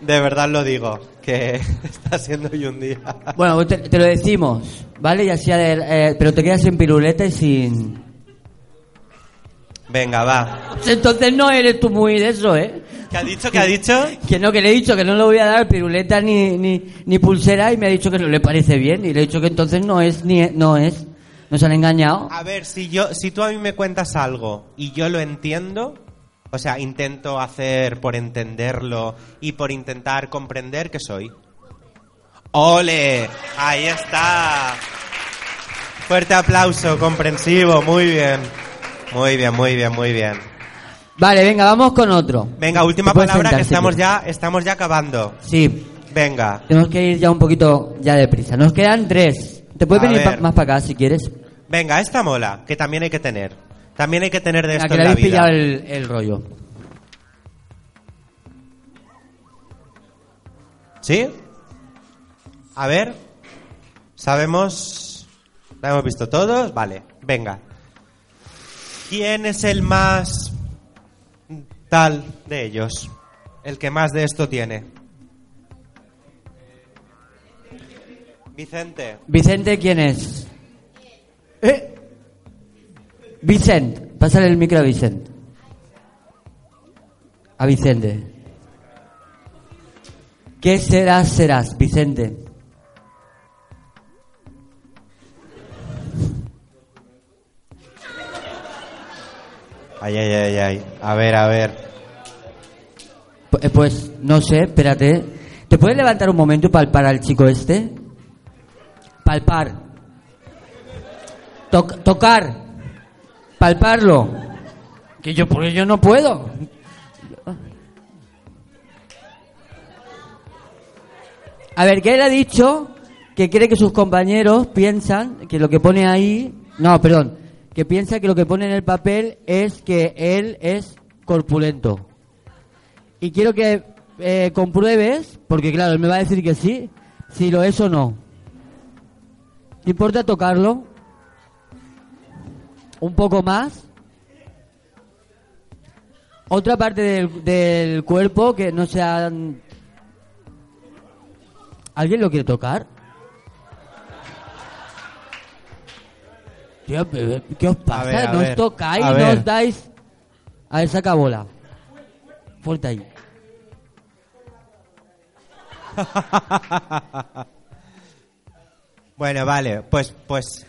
De verdad lo digo, que está siendo hoy un día. Bueno, te, te lo decimos, ¿vale? Y así, eh, pero te quedas sin piruleta y sin... Venga, va. Entonces no eres tú muy de eso, ¿eh? ¿Qué ha dicho? ¿Qué ha dicho? Que no, que le he dicho que no le voy a dar piruleta ni, ni, ni pulsera y me ha dicho que no le parece bien y le he dicho que entonces no es, ni no es. Nos han engañado. A ver, si yo, si tú a mí me cuentas algo y yo lo entiendo, o sea, intento hacer por entenderlo y por intentar comprender que soy. ¡Ole! Ahí está. Fuerte aplauso, comprensivo, muy bien. Muy bien, muy bien, muy bien. Vale, venga, vamos con otro. Venga, última palabra que estamos quieres. ya, estamos ya acabando. Sí, Venga. tenemos que ir ya un poquito ya deprisa. Nos quedan tres. Te puedes A venir pa- más para acá si quieres. Venga, esta mola, que también hay que tener. También hay que tener de Venga, esto que en la vida. pillado el, el rollo. ¿Sí? A ver. ¿Sabemos? ¿La hemos visto todos? Vale, venga. ¿Quién es el más tal de ellos? El que más de esto tiene. Vicente. Vicente, ¿quién es? ¿Eh? Vicente, pásale el micro a Vicente. A Vicente. ¿Qué serás, serás, Vicente? Ay, ay, ay, ay. A ver, a ver. Eh, Pues no sé, espérate. ¿Te puedes levantar un momento y palpar al chico este? Palpar. Toc- tocar. Palparlo. Que yo, porque yo no puedo. A ver, que él ha dicho que cree que sus compañeros piensan que lo que pone ahí, no, perdón, que piensa que lo que pone en el papel es que él es corpulento. Y quiero que eh, compruebes, porque claro, él me va a decir que sí, si lo es o no. ¿Te importa tocarlo? Un poco más. Otra parte del, cuerpo que no sean... ¿Alguien lo quiere tocar? Tío, ¿qué os pasa? ver, a no os ver, tocáis, no ver. os dais... A ver, saca bola. Fuerte ahí. Bueno, vale, pues, pues,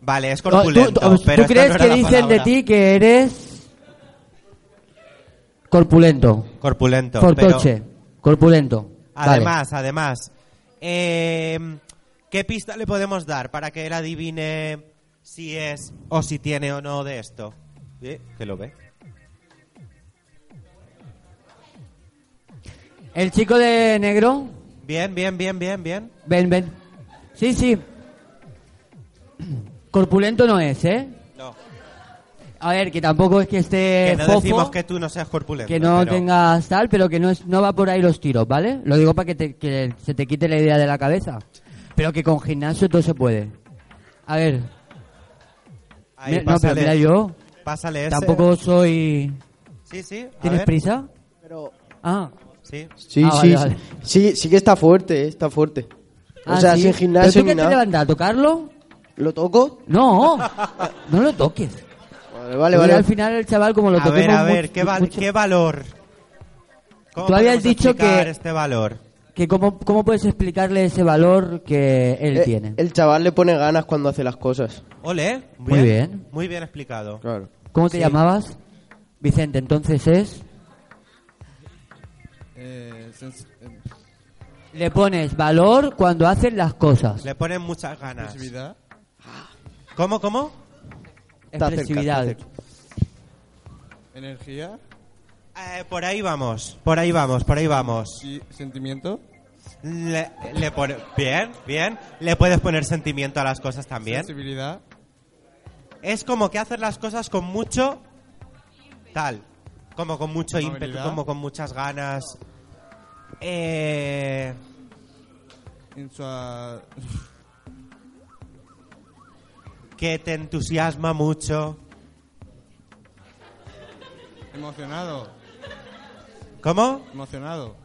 vale, es corpulento. ¿Tú, tú- pero tú esta crees no que dicen de ti que eres corpulento? Corpulento. Fortoche. pero- Corpulento. Vale. Además, además, eh, ¿qué pista le podemos dar para que él adivine si es o si tiene o no de esto? ¿Eh? Que lo ve. El chico de negro. Bien, bien, bien, bien, bien. Ven, ven. Sí, sí. Corpulento no es, ¿eh? No. A ver, que tampoco es que esté que no fofo, decimos que tú no seas corpulento. que no pero- tengas tal, pero que no es, no va por ahí los tiros, ¿vale? Lo digo para que, te- que se te quite la idea de la cabeza. Pero que con gimnasio todo se puede. A ver. Ahí, Mi- no, pero mira yo. Pásale ese. Tampoco soy. Sí, sí. a ¿Tienes ver. prisa? Pero... Ah. Sí. Sí, Ah, sí, vale, sí. vale. sí, sí que está fuerte, eh, está fuerte. O Ah, sea, ¿sí? sin gimnasio ¿Pero tú ni qué te nada. levantas? ¿A tocarlo? ¿Lo toco? No, no lo toques. Vale, vale, Porque vale. Al final el chaval como lo A toquemos ver, a mucho- ver, ¿qué, val- mucho- qué valor? ¿Cómo Tú habías podemos dicho explicar que- este valor? Que cómo, cómo puedes explicarle ese valor que él Eh, tiene. El chaval le pone ganas cuando hace las cosas. Ole, Muy bien. Muy bien explicado. Claro. ¿Cómo te Sí. llamabas? Vicente, entonces es... Eh, eh, Le pones valor cuando hacen las cosas. Le ponen muchas ganas. expresividad. ¿Cómo, cómo? Expresividad. Energía. Eh, por ahí vamos, por ahí vamos, por ahí vamos. Y sentimiento. Le, le pone- bien, bien. Le puedes poner sentimiento a las cosas también. Sensibilidad. Es como que hacer las cosas con mucho tal, como con mucho ímpetu, como con muchas ganas. Eh, Insua- que te entusiasma mucho. Emocionado. ¿Cómo? Emocionado.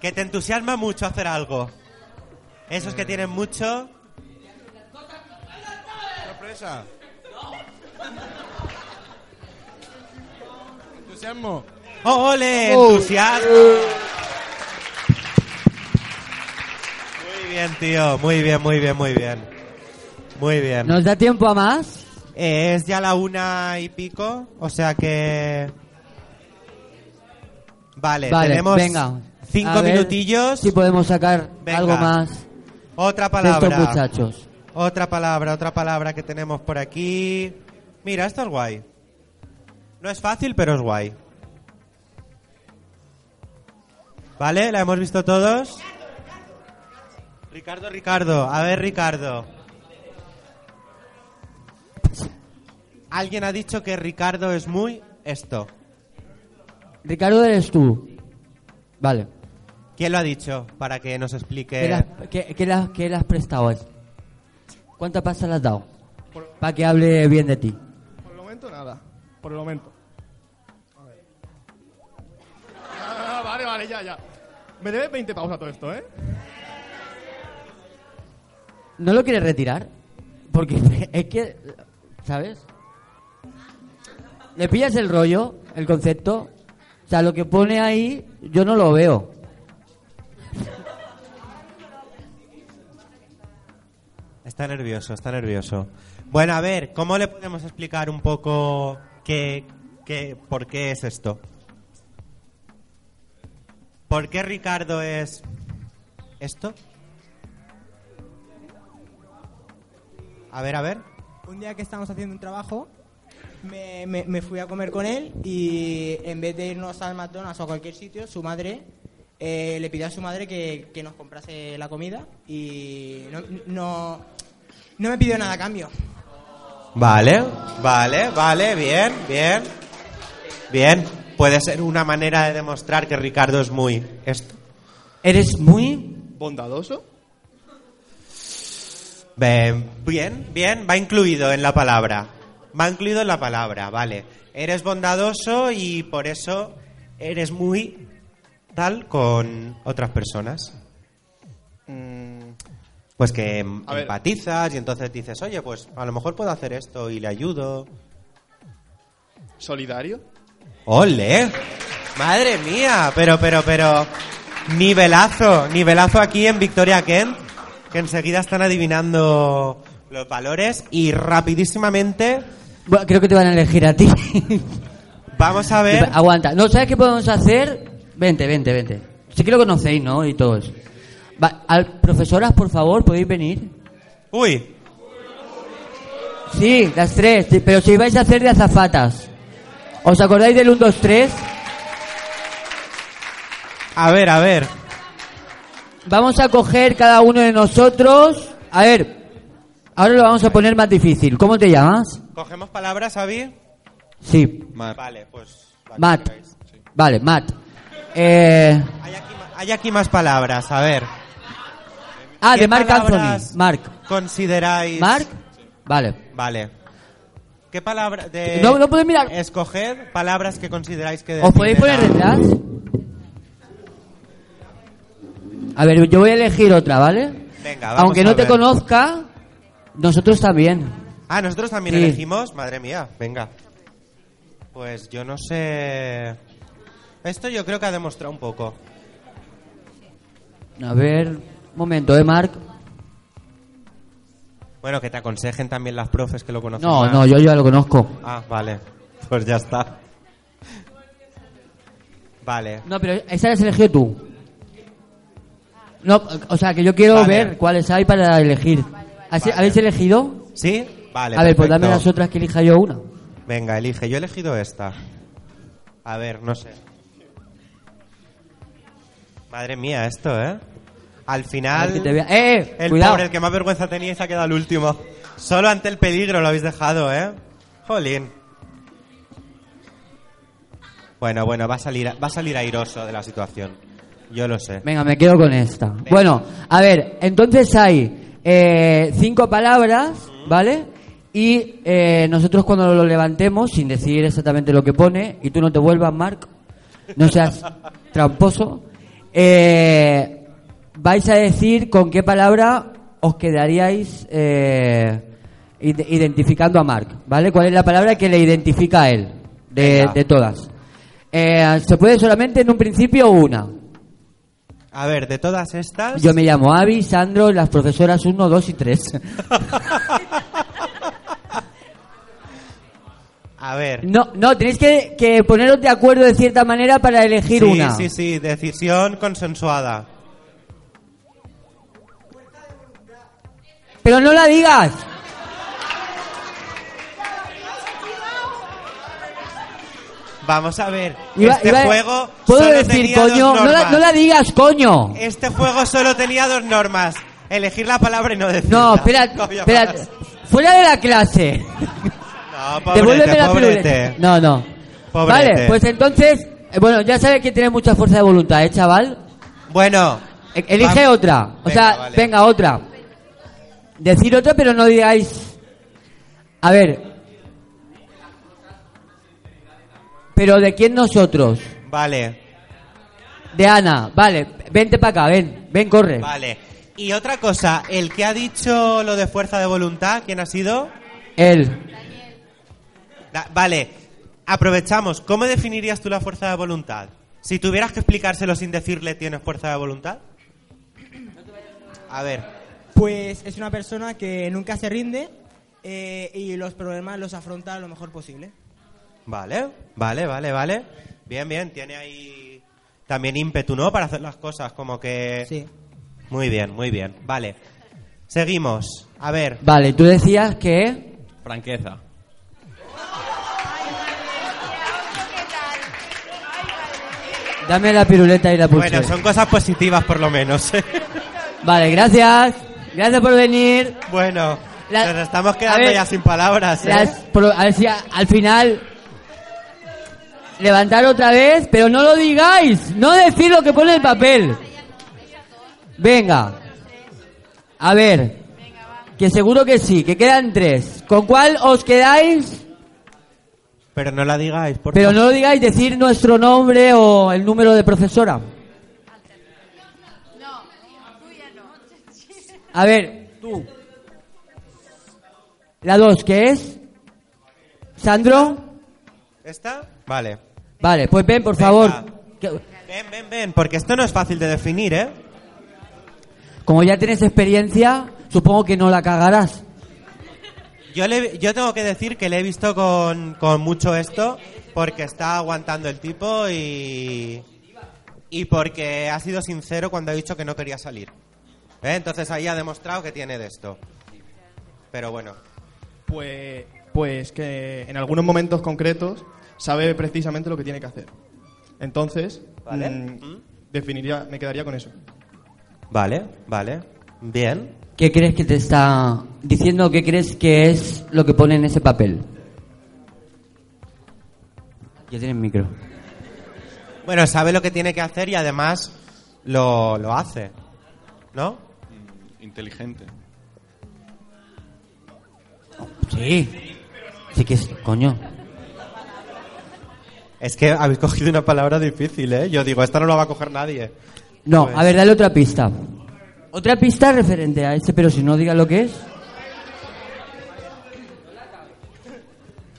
Que te entusiasma mucho hacer algo. Esos que tienen mucho. Sorpresa. Entusiasmo. ¡Oh, ¡Ole! Oh. ¡Entusiasmo! Muy bien, tío. Muy bien, muy bien, muy bien. Muy bien. ¿Nos da tiempo a más? Eh, es ya la una y pico, o sea que... Vale, Vale, tenemos venga. cinco A minutillos. Si podemos sacar Venga. algo más Otra de palabra. estos muchachos. Otra palabra, otra palabra que tenemos por aquí. Mira, esto es guay. No es fácil, pero es guay. ¿Vale? ¿La hemos visto todos? Ricardo, Ricardo. A ver, Ricardo. Alguien ha dicho que Ricardo es muy esto. Ricardo, eres tú. Vale. ¿Quién lo ha dicho? Para que nos ¿Qué, explique. le has, qué- qué le has- qué le has prestado a eso? ¿Cuántas pasas le has dado? Para que hable bien de ti. Por el momento nada. Por el momento. A ver. Ah, vale, vale, ya, ya. Me debe 20 pausas todo esto, ¿eh? ¿No lo quieres retirar? Porque es que, ¿sabes? ¿Le pillas el rollo, el concepto? O sea, lo que pone ahí, yo no lo veo. Está nervioso, está nervioso. Bueno, a ver, ¿cómo le podemos explicar un poco qué, qué, por qué es esto? ¿Por qué Ricardo es esto? A ver, a ver. Un día que estábamos haciendo un trabajo, me, me- me fui a comer con él y en vez de irnos al McDonald's o a cualquier sitio, su madre eh, le pidió a su madre que, que nos comprase la comida y no, no, no me pidió nada a cambio. Vale, vale, vale, bien, bien. Bien, puede ser una manera de demostrar que Ricardo es muy... Esto. ¿Eres muy...? ¿Bondadoso? Bien, bien, bien, va incluido en la palabra. Va incluido en la palabra, vale. Eres bondadoso y por eso eres muy tal con otras personas. Pues que em- A empatizas y entonces dices, oye, pues a lo mejor puedo hacer esto y le ayudo. ¿Solidario? ¡Ole! Madre mía, pero, pero, pero. Nivelazo, nivelazo aquí en Victoria Kent, que enseguida están adivinando los valores y rapidísimamente Bueno, creo que te van a elegir a ti. vamos a ver. Aguanta. No, ¿sabes qué podemos hacer? Vente, vente, vente. Sí que lo conocéis, ¿no? Y todo eso. Va, al, profesoras, por favor, ¿podéis venir? Uy. Sí, las tres, sí, pero si vais a hacer de azafatas. ¿Os acordáis del 1, 2, 3? A ver, a ver. Vamos a coger cada uno de nosotros. A ver, ahora lo vamos a poner más difícil. ¿Cómo te llamas? ¿Cogemos palabras, Avi? Sí, Vale, pues. vale, Matt. Vale, Matt. Eh, Hay aquí más palabras, a ver. ah, ¿Qué de Mark Anthony. Mark. ¿Consideráis. ¿Mark? Vale. Vale. ¿Qué palabra de No, no podéis mirar. Escoger palabras que consideráis que ¿Os podéis poner detrás? A ver, yo voy a elegir otra, ¿vale? Venga, vamos Aunque a no te conozca, nosotros también. Ah, nosotros también Sí. elegimos. Madre mía, venga. Pues yo no sé. Esto yo creo que ha demostrado un poco. A ver, momento, ¿eh, Mark? Bueno, que te aconsejen también las profes que lo conocen. No, más. no, yo ya lo conozco. Ah, vale. Pues ya está. Vale. No, pero esa la has elegido tú. No, o sea, que yo quiero Vale. ver cuáles hay para elegir. ¿Has- Vale. ¿Habéis elegido? ¿Sí? Vale. a ver, pues perfecto. dame las otras que elija yo una. Venga, elige. Yo he elegido esta. A ver, no sé. Madre mía, esto, ¿eh? Al A final. ver que te vea- ¡Eh, eh! El cuidado. pobre, el que más vergüenza tenía se ha quedado el último. Solo ante el peligro lo habéis dejado, ¿eh? Jolín. Bueno, bueno, va a salir, va a salir airoso de la situación. Yo lo sé. Venga, me quedo con esta. Bueno, a ver, entonces hay eh, cinco palabras, ¿vale? Y eh, nosotros cuando lo levantemos, sin decir exactamente lo que pone, y tú no te vuelvas, Marc, no seas tramposo, eh, vais a decir con qué palabra os quedaríais eh, ide- identificando a Marc, ¿vale? ¿Cuál es la palabra que le identifica a él, de, de todas? Eh, se puede solamente en un principio una. A ver, de todas estas. Yo me llamo Avi, Sandro, las profesoras 1, 2 y 3. A ver. No, no, tenéis que, que poneros de acuerdo de cierta manera para elegir sí, una. sí, sí, decisión consensuada. Pero no la digas. Vamos a ver. Iba- este iba- juego. ¿Puedo solo decir tenía dos coño? No la, normas. no la digas coño. Este juego solo tenía dos normas. Elegir la palabra y no decirla. No, espera, Coño, espera. Fuera de la clase. No, Devuélveme la pobrete. piruleta. No, no. Pobrete. Vale, pues entonces, eh, bueno, ya sabes que tienes mucha fuerza de voluntad, ¿eh, chaval? Bueno. E- Elige Vam- otra. O Venga, sea, vale. venga, otra. Decir otra, pero no digáis. A ver. Pero de quién nosotros? Vale, De Ana. Vale, vente para acá, ven, ven, corre. vale. Y otra cosa, el que ha dicho lo de fuerza de voluntad, ¿quién ha sido? Él. Da- vale, aprovechamos. ¿Cómo definirías tú la fuerza de voluntad? Si tuvieras que explicárselo sin decirle tienes fuerza de voluntad. A ver, Pues es una persona que nunca se rinde eh, y los problemas los afronta lo mejor posible. vale, vale, vale, vale. Bien, bien, tiene ahí también ímpetu, ¿no? Para hacer las cosas, como que... Sí. Muy bien, muy bien. Vale. Seguimos. A ver. Vale, tú decías que. Franqueza. Dame la piruleta y la pulsera. Bueno, son cosas positivas por lo menos. Vale, gracias. Gracias por venir. Bueno, La- nos estamos quedando ver, ya sin palabras. ¿eh? Las pro- a ver si a- al final levantar otra vez, pero no lo digáis, no decir lo que pone el papel. Venga. A ver. Que seguro que sí, que quedan tres. ¿Con cuál os quedáis? Pero no la digáis, por Pero no lo digáis decir nuestro nombre o el número de profesora. A ver, tú. La dos, ¿qué es? ¿Sandro? ¿Esta? Vale. Vale, pues ven, por favor. Ven, ven, ven, porque esto no es fácil de definir, ¿eh? Como ya tienes experiencia, supongo que no la cagarás. Yo, le- yo tengo que decir que le he visto con, con mucho esto porque está aguantando el tipo y, y porque ha sido sincero cuando ha dicho que no quería salir. ¿Eh? Entonces ahí ha demostrado que tiene de esto. Pero bueno, Pues, pues que en algunos momentos concretos sabe precisamente lo que tiene que hacer. Entonces, Vale. mm, definiría, me quedaría con eso. vale, vale, bien. ¿Qué crees que te está diciendo? ¿Qué crees que es lo que pone en ese papel? Ya tienes micro. Bueno, sabe lo que tiene que hacer y además lo, lo hace. ¿No? Inteligente. Sí. Sí que es, coño. Es que habéis cogido una palabra difícil, ¿eh? Yo digo, esta no la va a coger nadie. No, Pues- a ver, dale otra pista. Otra pista referente a ese, pero si no diga lo que es.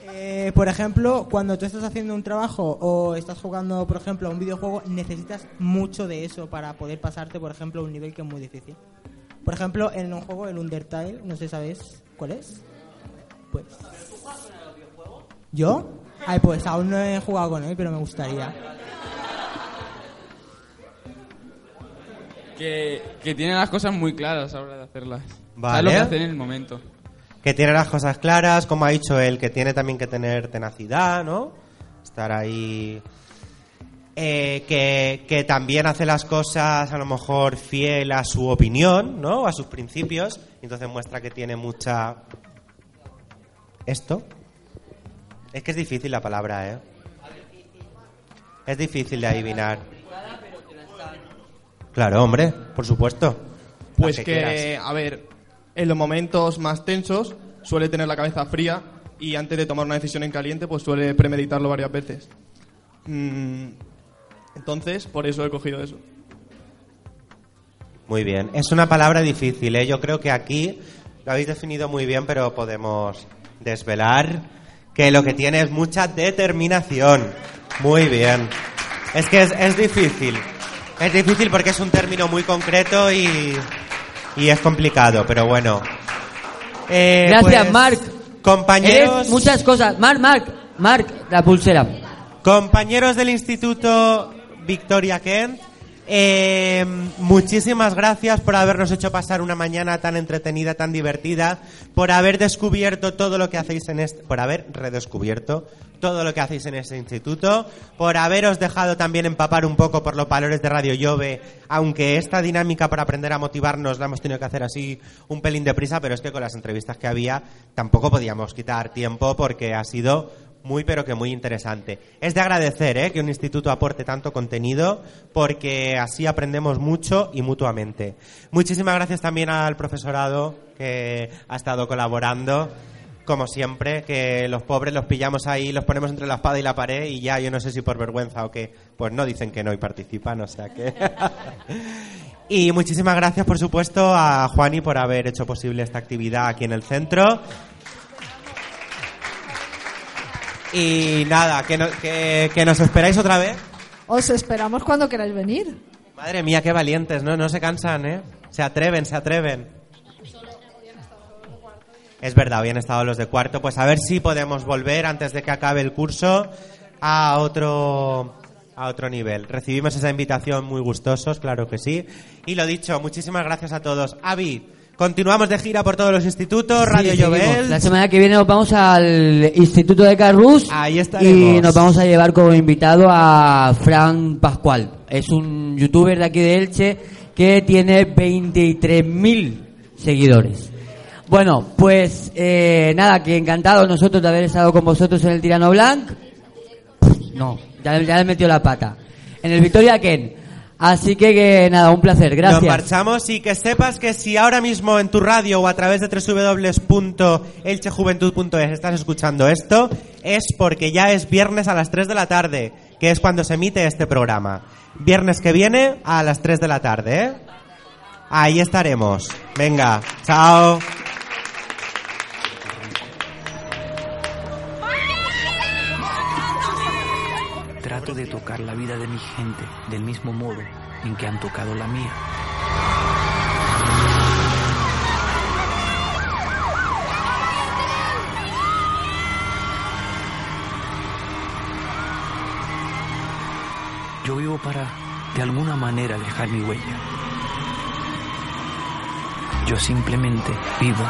Eh, por ejemplo, cuando tú estás haciendo un trabajo o estás jugando, por ejemplo, a un videojuego, necesitas mucho de eso para poder pasarte, por ejemplo, un nivel que es muy difícil. Por ejemplo, en un juego, el Undertale, no sé sabéis cuál es. Pues. ¿Yo? Ay, pues aún no he jugado con él, pero me gustaría. Que, que tiene las cosas muy claras a la hora de hacerlas. Vale. Sabe lo que hace en el momento. Que tiene las cosas claras, como ha dicho él, que tiene también que tener tenacidad, ¿no? Estar ahí. Eh, que, que también hace las cosas a lo mejor fiel a su opinión, ¿no? A sus principios. Entonces muestra que tiene mucha. Esto. Es que es difícil la palabra, ¿eh? Es difícil de adivinar. Claro, hombre, por supuesto. Pues que, a ver, en los momentos más tensos suele tener la cabeza fría y antes de tomar una decisión en caliente pues suele premeditarlo varias veces. Mm, entonces, por eso he cogido eso. Muy bien. Es una palabra difícil, ¿eh? Yo creo que aquí lo habéis definido muy bien, pero podemos desvelar que lo que tiene es mucha determinación. Muy bien. Es que es, es difícil. Es difícil porque es un término muy concreto y, y es complicado, pero bueno. Eh, Gracias, pues, Marc. Compañeros. Eres muchas cosas. Marc, Marc, Marc, la pulsera. Compañeros del Instituto Victoria Kent, eh, muchísimas gracias por habernos hecho pasar una mañana tan entretenida, tan divertida, por haber descubierto todo lo que hacéis en este, por haber redescubierto todo lo que hacéis en este instituto, por haberos dejado también empapar un poco por los valores de Radio Llove, aunque esta dinámica para aprender a motivarnos la hemos tenido que hacer así un pelín deprisa, pero es que con las entrevistas que había tampoco podíamos quitar tiempo porque ha sido muy pero que muy interesante. Es de agradecer ¿eh? que un instituto aporte tanto contenido porque así aprendemos mucho y mutuamente. Muchísimas gracias también al profesorado que ha estado colaborando. Como siempre, que los pobres los pillamos ahí, los ponemos entre la espada y la pared y ya yo no sé si por vergüenza o qué, pues no dicen que no y participan, o sea que... y muchísimas gracias, por supuesto, a Juani por haber hecho posible esta actividad aquí en el centro. Y nada, que, no- que, que nos esperáis otra vez. Os esperamos cuando queráis venir. Madre mía, qué valientes, ¿no? No se cansan, ¿eh? Se atreven, se atreven. Es verdad, habían estado los de cuarto. Pues a ver si podemos volver antes de que acabe el curso a otro a otro nivel. Recibimos esa invitación muy gustosos, claro que sí. Y lo dicho, muchísimas gracias a todos. Avi, Continuamos de gira por todos los institutos, Radio Sí. Llobel. La semana que viene nos vamos al Instituto de Carrus Ahí estaremos. y nos vamos a llevar como invitado a Fran Pascual. Es un youtuber de aquí de Elche que tiene 23.000 seguidores. Bueno, pues eh, nada, que encantados nosotros de haber estado con vosotros en el Tirano Blanc. No, ya, ya le metió la pata. En el Victoria Ken. Así que, que nada, un placer. Gracias. Nos marchamos y que sepas que si ahora mismo en tu radio o a través de www.elchejuventud.es estás escuchando esto, es porque ya es viernes a las 3 de la tarde, que es cuando se emite este programa. Viernes que viene a las 3 de la tarde, ¿eh? Ahí estaremos. Venga, chao. Trato de tocar la vida de mi gente del mismo modo en que han tocado la mía. Yo vivo para, de alguna manera, dejar mi huella. Yo simplemente vivo